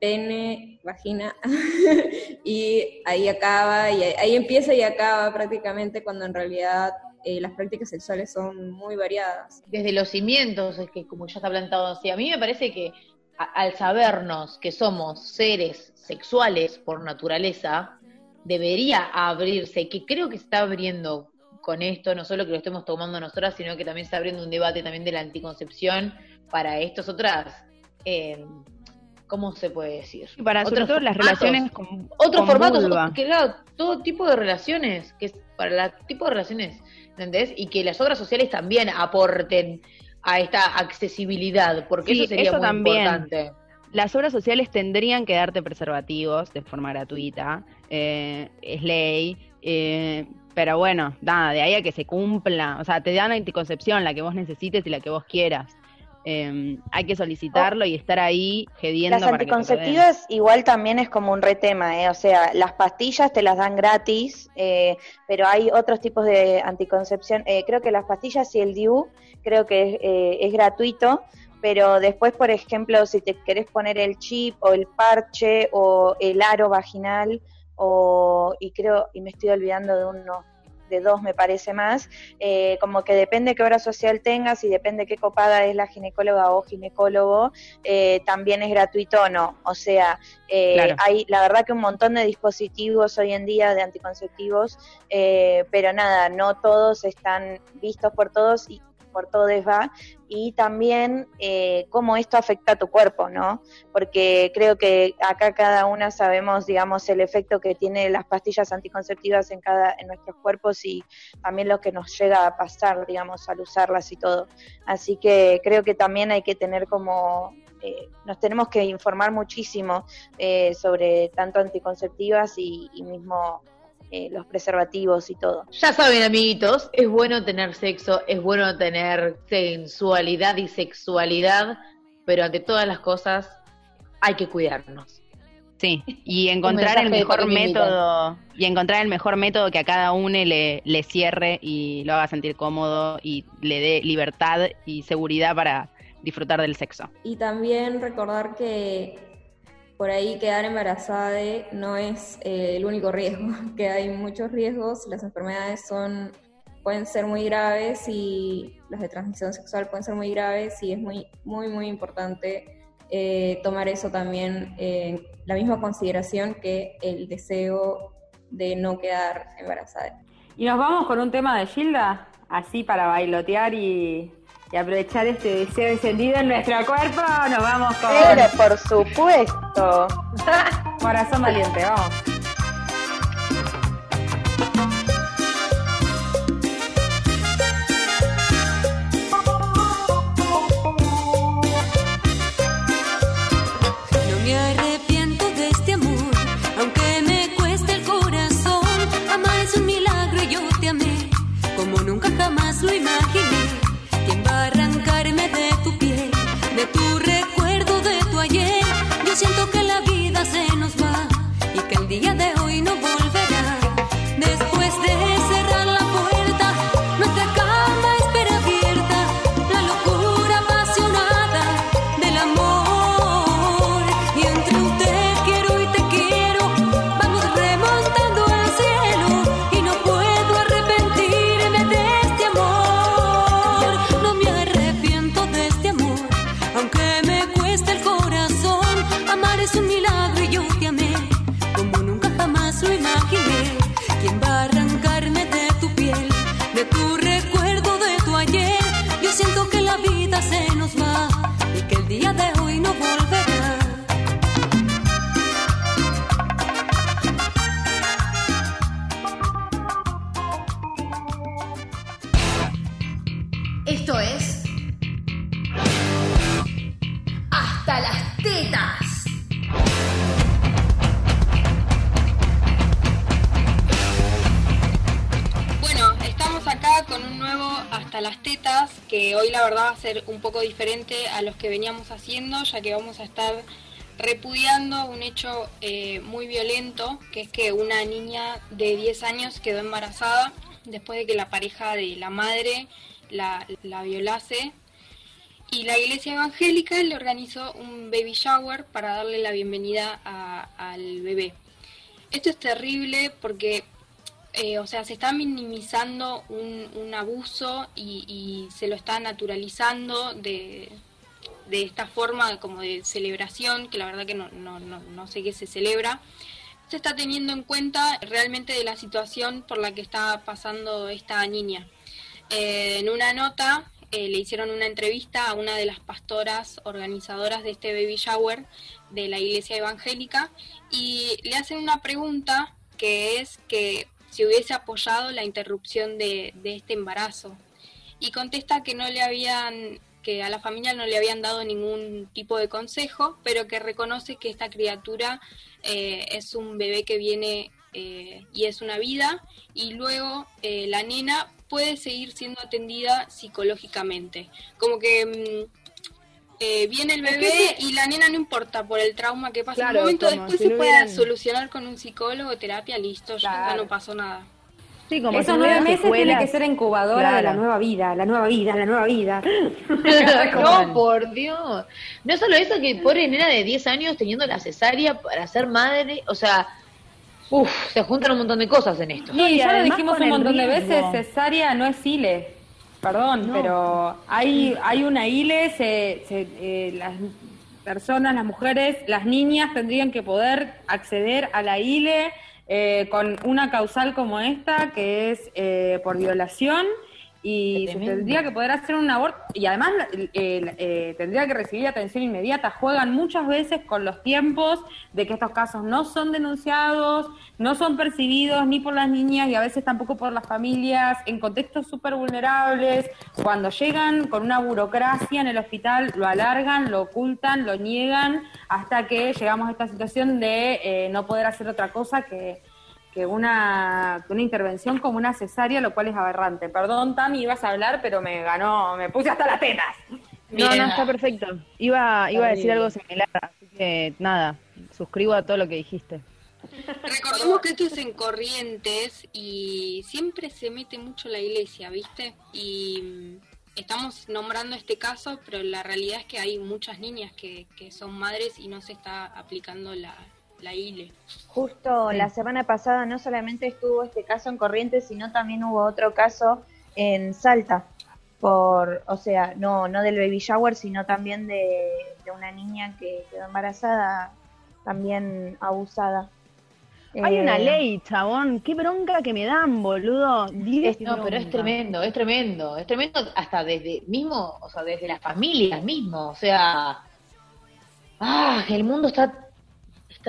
C: pene, vagina, y ahí acaba, y ahí empieza y acaba prácticamente cuando en realidad eh, las prácticas sexuales son muy variadas.
A: Desde los cimientos, es que como ya está plantado así, a mí me parece que al sabernos que somos seres sexuales por naturaleza, debería abrirse, que creo que se está abriendo con esto, no solo que lo estemos tomando nosotras, sino que también está abriendo un debate también de la anticoncepción para estas otras... Eh, ¿cómo se puede decir?
G: para sobre todo las relaciones con
A: otros formatos, que, todo tipo de relaciones, que para el tipo de relaciones ¿entendés? Y que las obras sociales también aporten a esta accesibilidad, porque eso sería muy importante.
G: Las obras sociales tendrían que darte preservativos de forma gratuita, eh, es ley, eh, pero bueno, nada, de ahí a que se cumpla, o sea, te dan anticoncepción, la que vos necesites y la que vos quieras. Em, hay que solicitarlo y estar ahí gediendo.
B: Las anticonceptivas igual también es como un retema, ¿eh? o sea, las pastillas te las dan gratis, eh, pero hay otros tipos de anticoncepción. Eh, creo que las pastillas y el DIU creo que es, eh, es gratuito, pero después, por ejemplo, si te querés poner el chip o el parche o el aro vaginal, o, y creo, y me estoy olvidando de uno de dos me parece más, eh, como que depende qué hora social tengas y depende qué copada es la ginecóloga o ginecólogo, eh, también es gratuito o no. O sea, eh, hay la verdad que un montón de dispositivos hoy en día de anticonceptivos, pero nada, no todos están vistos por todos y por todos va, y también eh, cómo esto afecta a tu cuerpo, ¿no? Porque creo que acá cada una sabemos, digamos, el efecto que tiene las pastillas anticonceptivas en cada en nuestros cuerpos y también lo que nos llega a pasar, digamos, al usarlas y todo. Así que creo que también hay que tener como eh, nos tenemos que informar muchísimo eh, sobre tanto anticonceptivas y, y mismo eh, los preservativos y todo.
A: Ya saben, amiguitos, es bueno tener sexo, es bueno tener sensualidad y sexualidad, pero ante todas las cosas hay que cuidarnos.
G: Sí, y encontrar el mejor método y encontrar el mejor método que a cada uno le, le cierre y lo haga sentir cómodo y le dé libertad y seguridad para disfrutar del sexo.
C: Y también recordar que por ahí quedar embarazada no es eh, el único riesgo, que hay muchos riesgos, las enfermedades son pueden ser muy graves y las de transmisión sexual pueden ser muy graves y es muy, muy, muy importante eh, tomar eso también en la misma consideración que el deseo de no quedar embarazada.
E: Y nos vamos con un tema de Gilda, así para bailotear y y aprovechar este deseo encendido en nuestro cuerpo, nos vamos con.
B: Pero por supuesto.
E: Corazón valiente, vamos.
H: Un
F: poco diferente a los que veníamos haciendo, ya que vamos a estar repudiando un hecho eh, muy violento, que es que una niña de 10 años quedó embarazada después de que la pareja de la madre la, violase. Y la iglesia evangélica le organizó un baby shower para darle la bienvenida al bebé. Esto es terrible porque, eh, o sea, se está minimizando un, abuso y, se lo está naturalizando de, de esta forma como de celebración, que la verdad que no, no, no, sé qué se celebra, se está teniendo en cuenta realmente de la situación por la que está pasando esta niña. Eh, en una nota eh, le hicieron una entrevista a una de las pastoras organizadoras de este baby shower de la iglesia evangélica y le hacen una pregunta que es que si hubiese apoyado la interrupción de, este embarazo y contesta que no le habían que a la familia no le habían dado ningún tipo de consejo, pero que reconoce que esta criatura eh, es un bebé que viene eh, y es una vida, y luego eh, la nena puede seguir siendo atendida psicológicamente. Como que mm, viene el bebé y la nena no importa por el trauma que pasa. en un momento después se puede solucionar con un psicólogo, terapia, listo, ya no pasó nada.
E: Sí, como Esos nueve meses tiene que ser incubadora de la nueva vida, la nueva vida, la nueva vida.
A: no, por Dios. No solo eso, que pobre nena de 10 años teniendo la cesárea para ser madre, o sea, uff, se juntan un montón de cosas en esto.
E: y ya lo dijimos un montón de veces, cesárea no es ILE. Perdón, pero hay, hay una ILE, se, eh, las personas, las mujeres, las niñas tendrían que poder acceder a la ILE eh, con una causal como esta, que es eh, por violación, y se tendría que poder hacer un aborto, y además eh, tendría que recibir atención inmediata. Juegan muchas veces con los tiempos de que estos casos no son denunciados, no son percibidos ni por las niñas y a veces tampoco por las familias, en contextos súper vulnerables. Cuando llegan con una burocracia en el hospital, lo alargan, lo ocultan, lo niegan, hasta que llegamos a esta situación de no poder hacer otra cosa que que una, una intervención como una cesárea, lo cual es aberrante. Perdón, Tami, ibas a hablar, pero me ganó, me puse hasta las tetas.
G: No, no, está perfecto. Iba, iba a decir algo similar, así que nada, suscribo a todo lo que dijiste.
F: Recordemos que esto es en Corrientes y siempre se mete mucho la iglesia, ¿viste? Y mm, estamos nombrando este caso, pero la realidad es que hay muchas niñas que, que son madres y no se está aplicando la, la ILE.
B: Justo la semana pasada no solamente estuvo este caso en Corrientes, sino también hubo otro caso en Salta, por, o sea, no, no del baby shower, sino también de, una niña que quedó embarazada, también abusada.
G: Hay una eh, ley, chabón, qué bronca que me dan, boludo.
A: no, pero es tremendo, es tremendo, es tremendo hasta desde mismo, o sea, desde las familias mismo, o sea, ah, el mundo está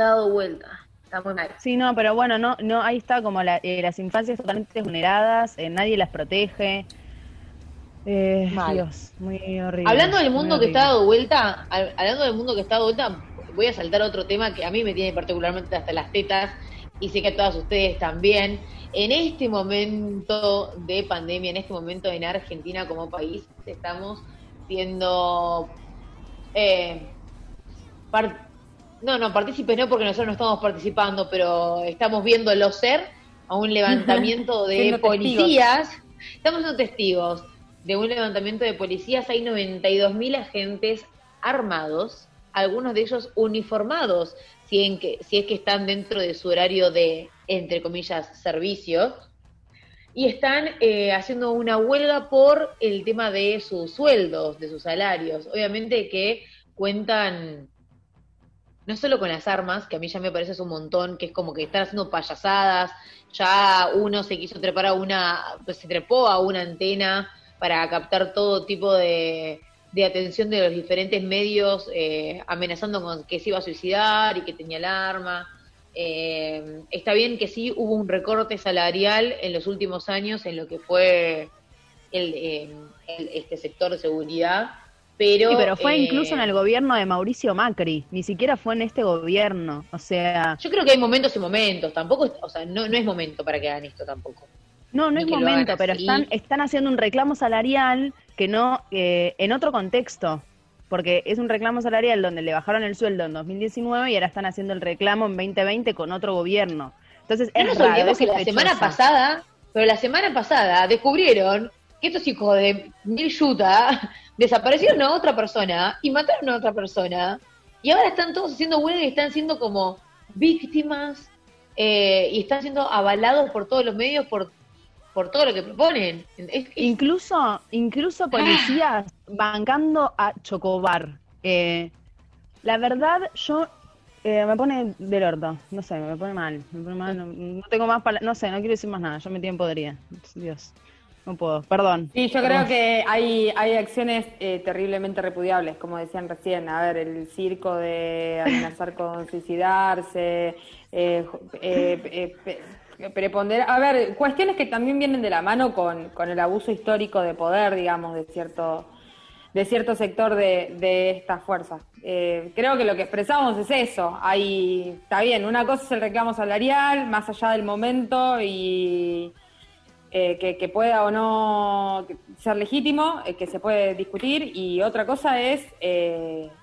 A: dado vuelta. Está muy mal.
G: Sí, no, pero bueno, no, no, ahí está como eh, las infancias totalmente vulneradas, eh, nadie las protege. Eh, Dios, muy horrible.
A: Hablando del mundo que está dado vuelta, hablando del mundo que está dado vuelta, voy a saltar otro tema que a mí me tiene particularmente hasta las tetas y sé que a todas ustedes también. En este momento de pandemia, en este momento en Argentina como país, estamos siendo eh, no, no, partícipes no porque nosotros no estamos participando, pero estamos viendo ser a un levantamiento de policías. Estamos siendo testigos de un levantamiento de policías. Hay 92 mil agentes armados, algunos de ellos uniformados, si, en que, si es que están dentro de su horario de, entre comillas, servicio. Y están eh, haciendo una huelga por el tema de sus sueldos, de sus salarios. Obviamente que cuentan no solo con las armas, que a mí ya me parece un montón, que es como que están haciendo payasadas, ya uno se quiso trepar a una, pues se trepó a una antena para captar todo tipo de, atención de los diferentes medios, eh, amenazando con que se iba a suicidar y que tenía el arma. Eh, está bien que sí hubo un recorte salarial en los últimos años en lo que fue el, este sector de seguridad. Pero,
G: sí, pero fue incluso en el gobierno de Mauricio Macri, ni siquiera fue en este gobierno, o sea...
A: Yo creo que hay momentos y momentos, tampoco, o sea, no, no es momento para que hagan esto tampoco.
G: No, no es momento, pero están, están haciendo un reclamo salarial que no, eh, en otro contexto, porque es un reclamo salarial donde le bajaron el sueldo en 2019 y ahora están haciendo el reclamo en 2020 con otro gobierno. Entonces,
A: es raro, que la semana pasada, pero la semana pasada descubrieron que estos hijos de Mil Yuta desaparecieron a otra persona y mataron a otra persona y ahora están todos haciendo huelga y están siendo como víctimas eh, y están siendo avalados por todos los medios por por todo lo que proponen.
G: Incluso, incluso policías bancando a Chocobar. Eh, la verdad, yo eh, me pone del orto, no sé, me pone mal, me pone mal, no, tengo más no sé, no quiero decir más nada, yo me tiempo podría, Dios, no puedo, perdón.
E: Sí, yo creo que hay, hay acciones eh, terriblemente repudiables, como decían recién, a ver, el circo de amenazar con suicidarse, eh, preponder a ver, cuestiones que también vienen de la mano con, con el abuso histórico de poder, digamos, de cierto de cierto sector de, de estas fuerzas. Eh, creo que lo que expresamos es eso. Hay, está bien, una cosa es el reclamo salarial, más allá del momento y eh, que, pueda o no ser legítimo, eh, que se puede discutir, y otra cosa es,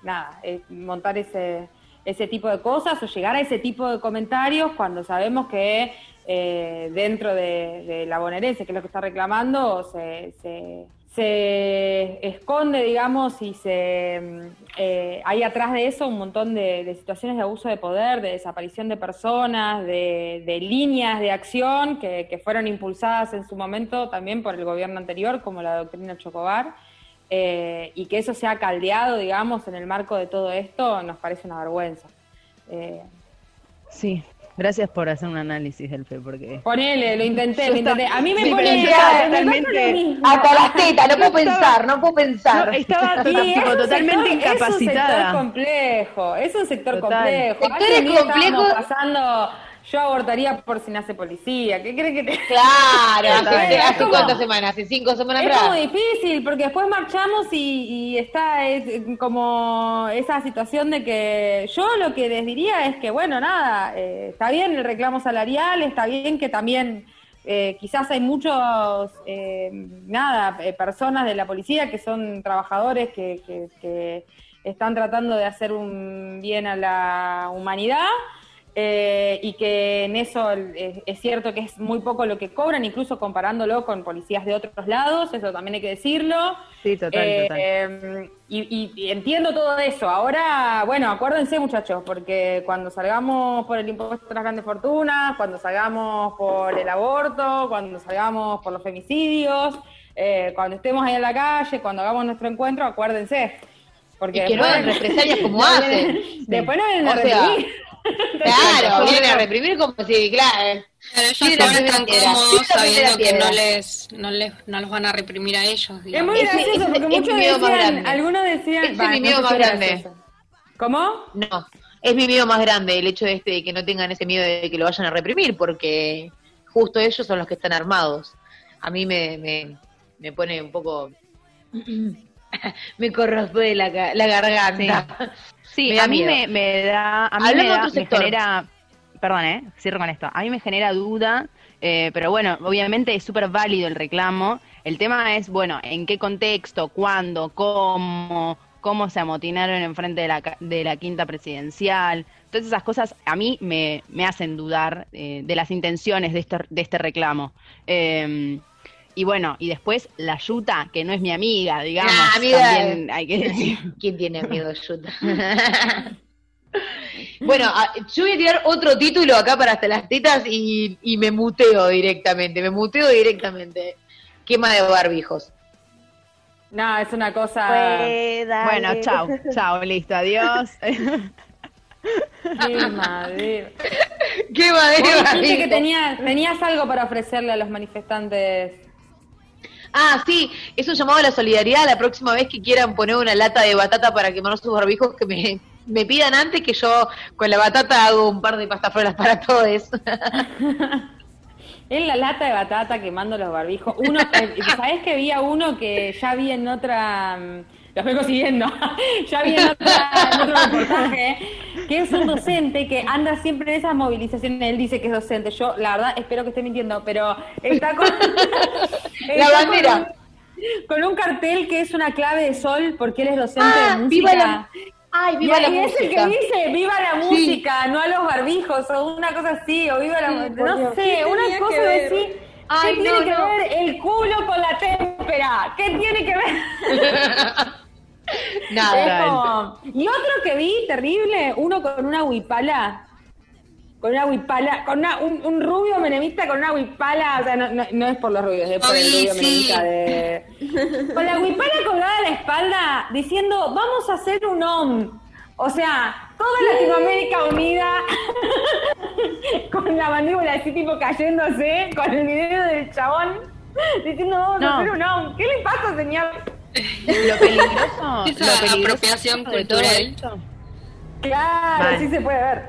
E: nada, montar ese, ese tipo de cosas o llegar a ese tipo de comentarios cuando sabemos que eh, dentro de, la bonaerense, que es lo que está reclamando, se, esconde, digamos, y se mm, eh, hay atrás de eso un montón de, situaciones de abuso de poder, de desaparición de personas, de, líneas de acción que, fueron impulsadas en su momento también por el gobierno anterior, como la doctrina Chocobar. Eh, y que eso se ha caldeado, digamos, en el marco de todo esto, nos parece una vergüenza.
G: Sí, Gracias por hacer un análisis, Elfe, porque...
E: Ponele, lo intenté, lo intenté. A mí me pone...
A: totalmente... Hasta las tetas, no puedo pensar, no puedo pensar.
G: estaba totalmente incapacitada.
E: Es un sector complejo, es un sector complejo.
A: Sectores complejos...
E: pasando yo abortaría por si nace policía. ¿Qué crees que te.?
A: Claro, ¿hace, cuántas semanas? ¿Hace cinco semanas
E: es atrás? Es muy difícil, porque después marchamos y, está es, como esa situación de que yo lo que les diría es que, bueno, nada, eh, está bien el reclamo salarial, está bien que también. Eh, quizás hay muchos, eh, nada, personas de la policía que son trabajadores que, que están tratando de hacer un bien a la humanidad eh, y que en eso es, cierto que es muy poco lo que cobran, incluso comparándolo con policías de otros lados, eso también hay que decirlo.
G: Sí, total,
E: eh, Y, entiendo todo eso. Ahora, bueno, acuérdense muchachos, porque cuando salgamos por el impuesto a las grandes fortunas, cuando salgamos por el aborto, cuando salgamos por los femicidios, eh, cuando estemos ahí en la calle, cuando hagamos nuestro encuentro, acuérdense.
A: Porque y que no hagan represalias como hacen.
E: Después no vienen a
A: Claro, vienen a reprimir como si, claro.
F: Claro, ellos ahora están cómodos sabiendo que no les, no les, no los van a reprimir a ellos.
E: Es muy gracioso porque muchos decían, algunos decían,
A: es mi miedo más grande.
E: ¿Cómo?
A: No, es mi miedo más grande el hecho de este de que no tengan ese miedo de que lo vayan a reprimir, porque justo ellos son los que están armados. A mí me, me, me pone un poco me corrospe la, la garganta.
G: Sí, a mí me, da, a mí me, genera, perdón, eh, cierro con esto, a mí me genera duda, eh, pero bueno, obviamente es súper válido el reclamo. El tema es, bueno, en qué contexto, cuándo, cómo, cómo se amotinaron en frente de la, de la quinta presidencial. Todas esas cosas a mí me, me hacen dudar eh, de las intenciones de este, de este reclamo. Eh, y bueno, y después la Yuta, que no es mi amiga, digamos. también hay que decir.
A: ¿Quién tiene amigo de Yuta? bueno, yo voy a tirar otro título acá para hasta las tetas y, y me muteo directamente, me muteo directamente. Quema de barbijos.
E: No, es una cosa.
G: bueno, chao, chao, listo, adiós.
E: Qué madera.
A: Qué madera.
E: que tenías, tenías algo para ofrecerle a los manifestantes
A: Ah, sí, es un llamado a la solidaridad. La próxima vez que quieran poner una lata de batata para quemar sus barbijos, que me, me pidan antes que yo con la batata hago un par de pastafrolas para todos.
E: Es la lata de batata quemando los barbijos. Uno, eh, ¿sabés que había uno que ya vi en otra mm, los vengo siguiendo. ya vi en, otra, otro reportaje que es un docente que anda siempre en esas movilizaciones. Él dice que es docente. Yo, la verdad, espero que esté mintiendo, pero está con.
A: la bandera.
E: Con, un cartel que es una clave de sol porque él es docente de ah, música. Viva la...
A: Ay, viva la música.
E: es el que dice viva la música, no a los barbijos, o una cosa así, o viva la música. No sé, una cosa de decir. ¿Qué tiene que ver el culo con la témpera? ¿Qué tiene que ver? Nada. Y otro que vi terrible, uno con una huipala. Con una huipala, con una, un, rubio menemista con una huipala, o sea, no, no, es por los rubios, es por el rubio menemista de. Con la huipala colgada a la espalda, diciendo, vamos a hacer un OM. O sea, toda Latinoamérica unida, con la mandíbula así tipo cayéndose, con el video del chabón, diciendo, vamos a hacer un OM. ¿Qué le pasa, señor?
G: Lo peligroso.
F: Esa apropiación cultural.
E: Claro, sí se puede ver.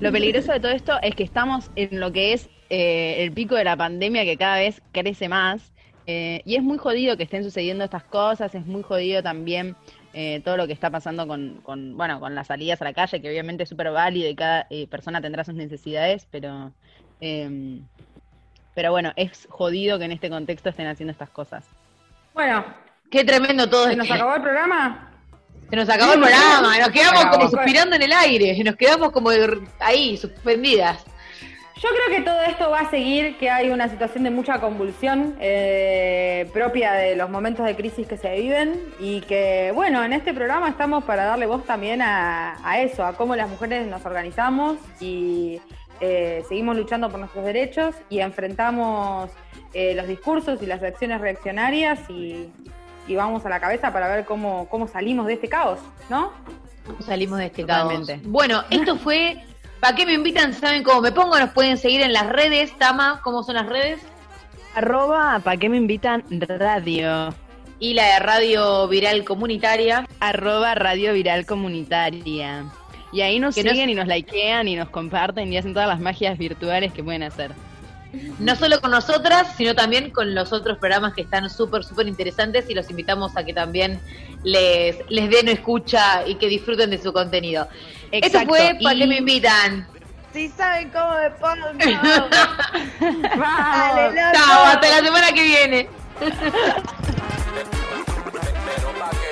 G: Lo peligroso de todo esto es que estamos en lo que es eh, el pico de la pandemia que cada vez crece más. Eh, y es muy jodido que estén sucediendo estas cosas, es muy jodido también eh, todo lo que está pasando con, con, bueno, con las salidas a la calle, que obviamente es súper válido y cada persona tendrá sus necesidades, pero, em, pero bueno, es jodido que en este contexto estén haciendo estas cosas.
E: Bueno,
A: Qué tremendo todo
E: ¿Se nos acabó el programa?
A: Se nos acabó el programa, nos quedamos como suspirando en el aire, nos quedamos como ahí, suspendidas.
E: Yo creo que todo esto va a seguir, que hay una situación de mucha convulsión eh, propia de los momentos de crisis que se viven y que, bueno, en este programa estamos para darle voz también a, eso, a cómo las mujeres nos organizamos y eh, seguimos luchando por nuestros derechos y enfrentamos eh, los discursos y las acciones reaccionarias y, y vamos a la cabeza para ver cómo, cómo salimos de este caos, ¿no?
A: Salimos de este caos. Bueno, esto fue. ¿Para qué me invitan? ¿Saben cómo me pongo? Nos pueden seguir en las redes. Tama, ¿cómo son las redes?
G: Arroba, ¿para qué me invitan? Radio.
A: Y la de Radio Viral Comunitaria.
G: Arroba Radio Viral Comunitaria. Y ahí nos siguen y nos likean y nos comparten y hacen todas las magias virtuales que pueden hacer
A: no solo con nosotras, sino también con los otros programas que están súper, súper interesantes y los invitamos a que también les, les den escucha y que disfruten de su contenido. Exacto. Eso fue para y... que me invitan.
B: Si saben cómo me pongo.
A: Chao, hasta la semana que viene.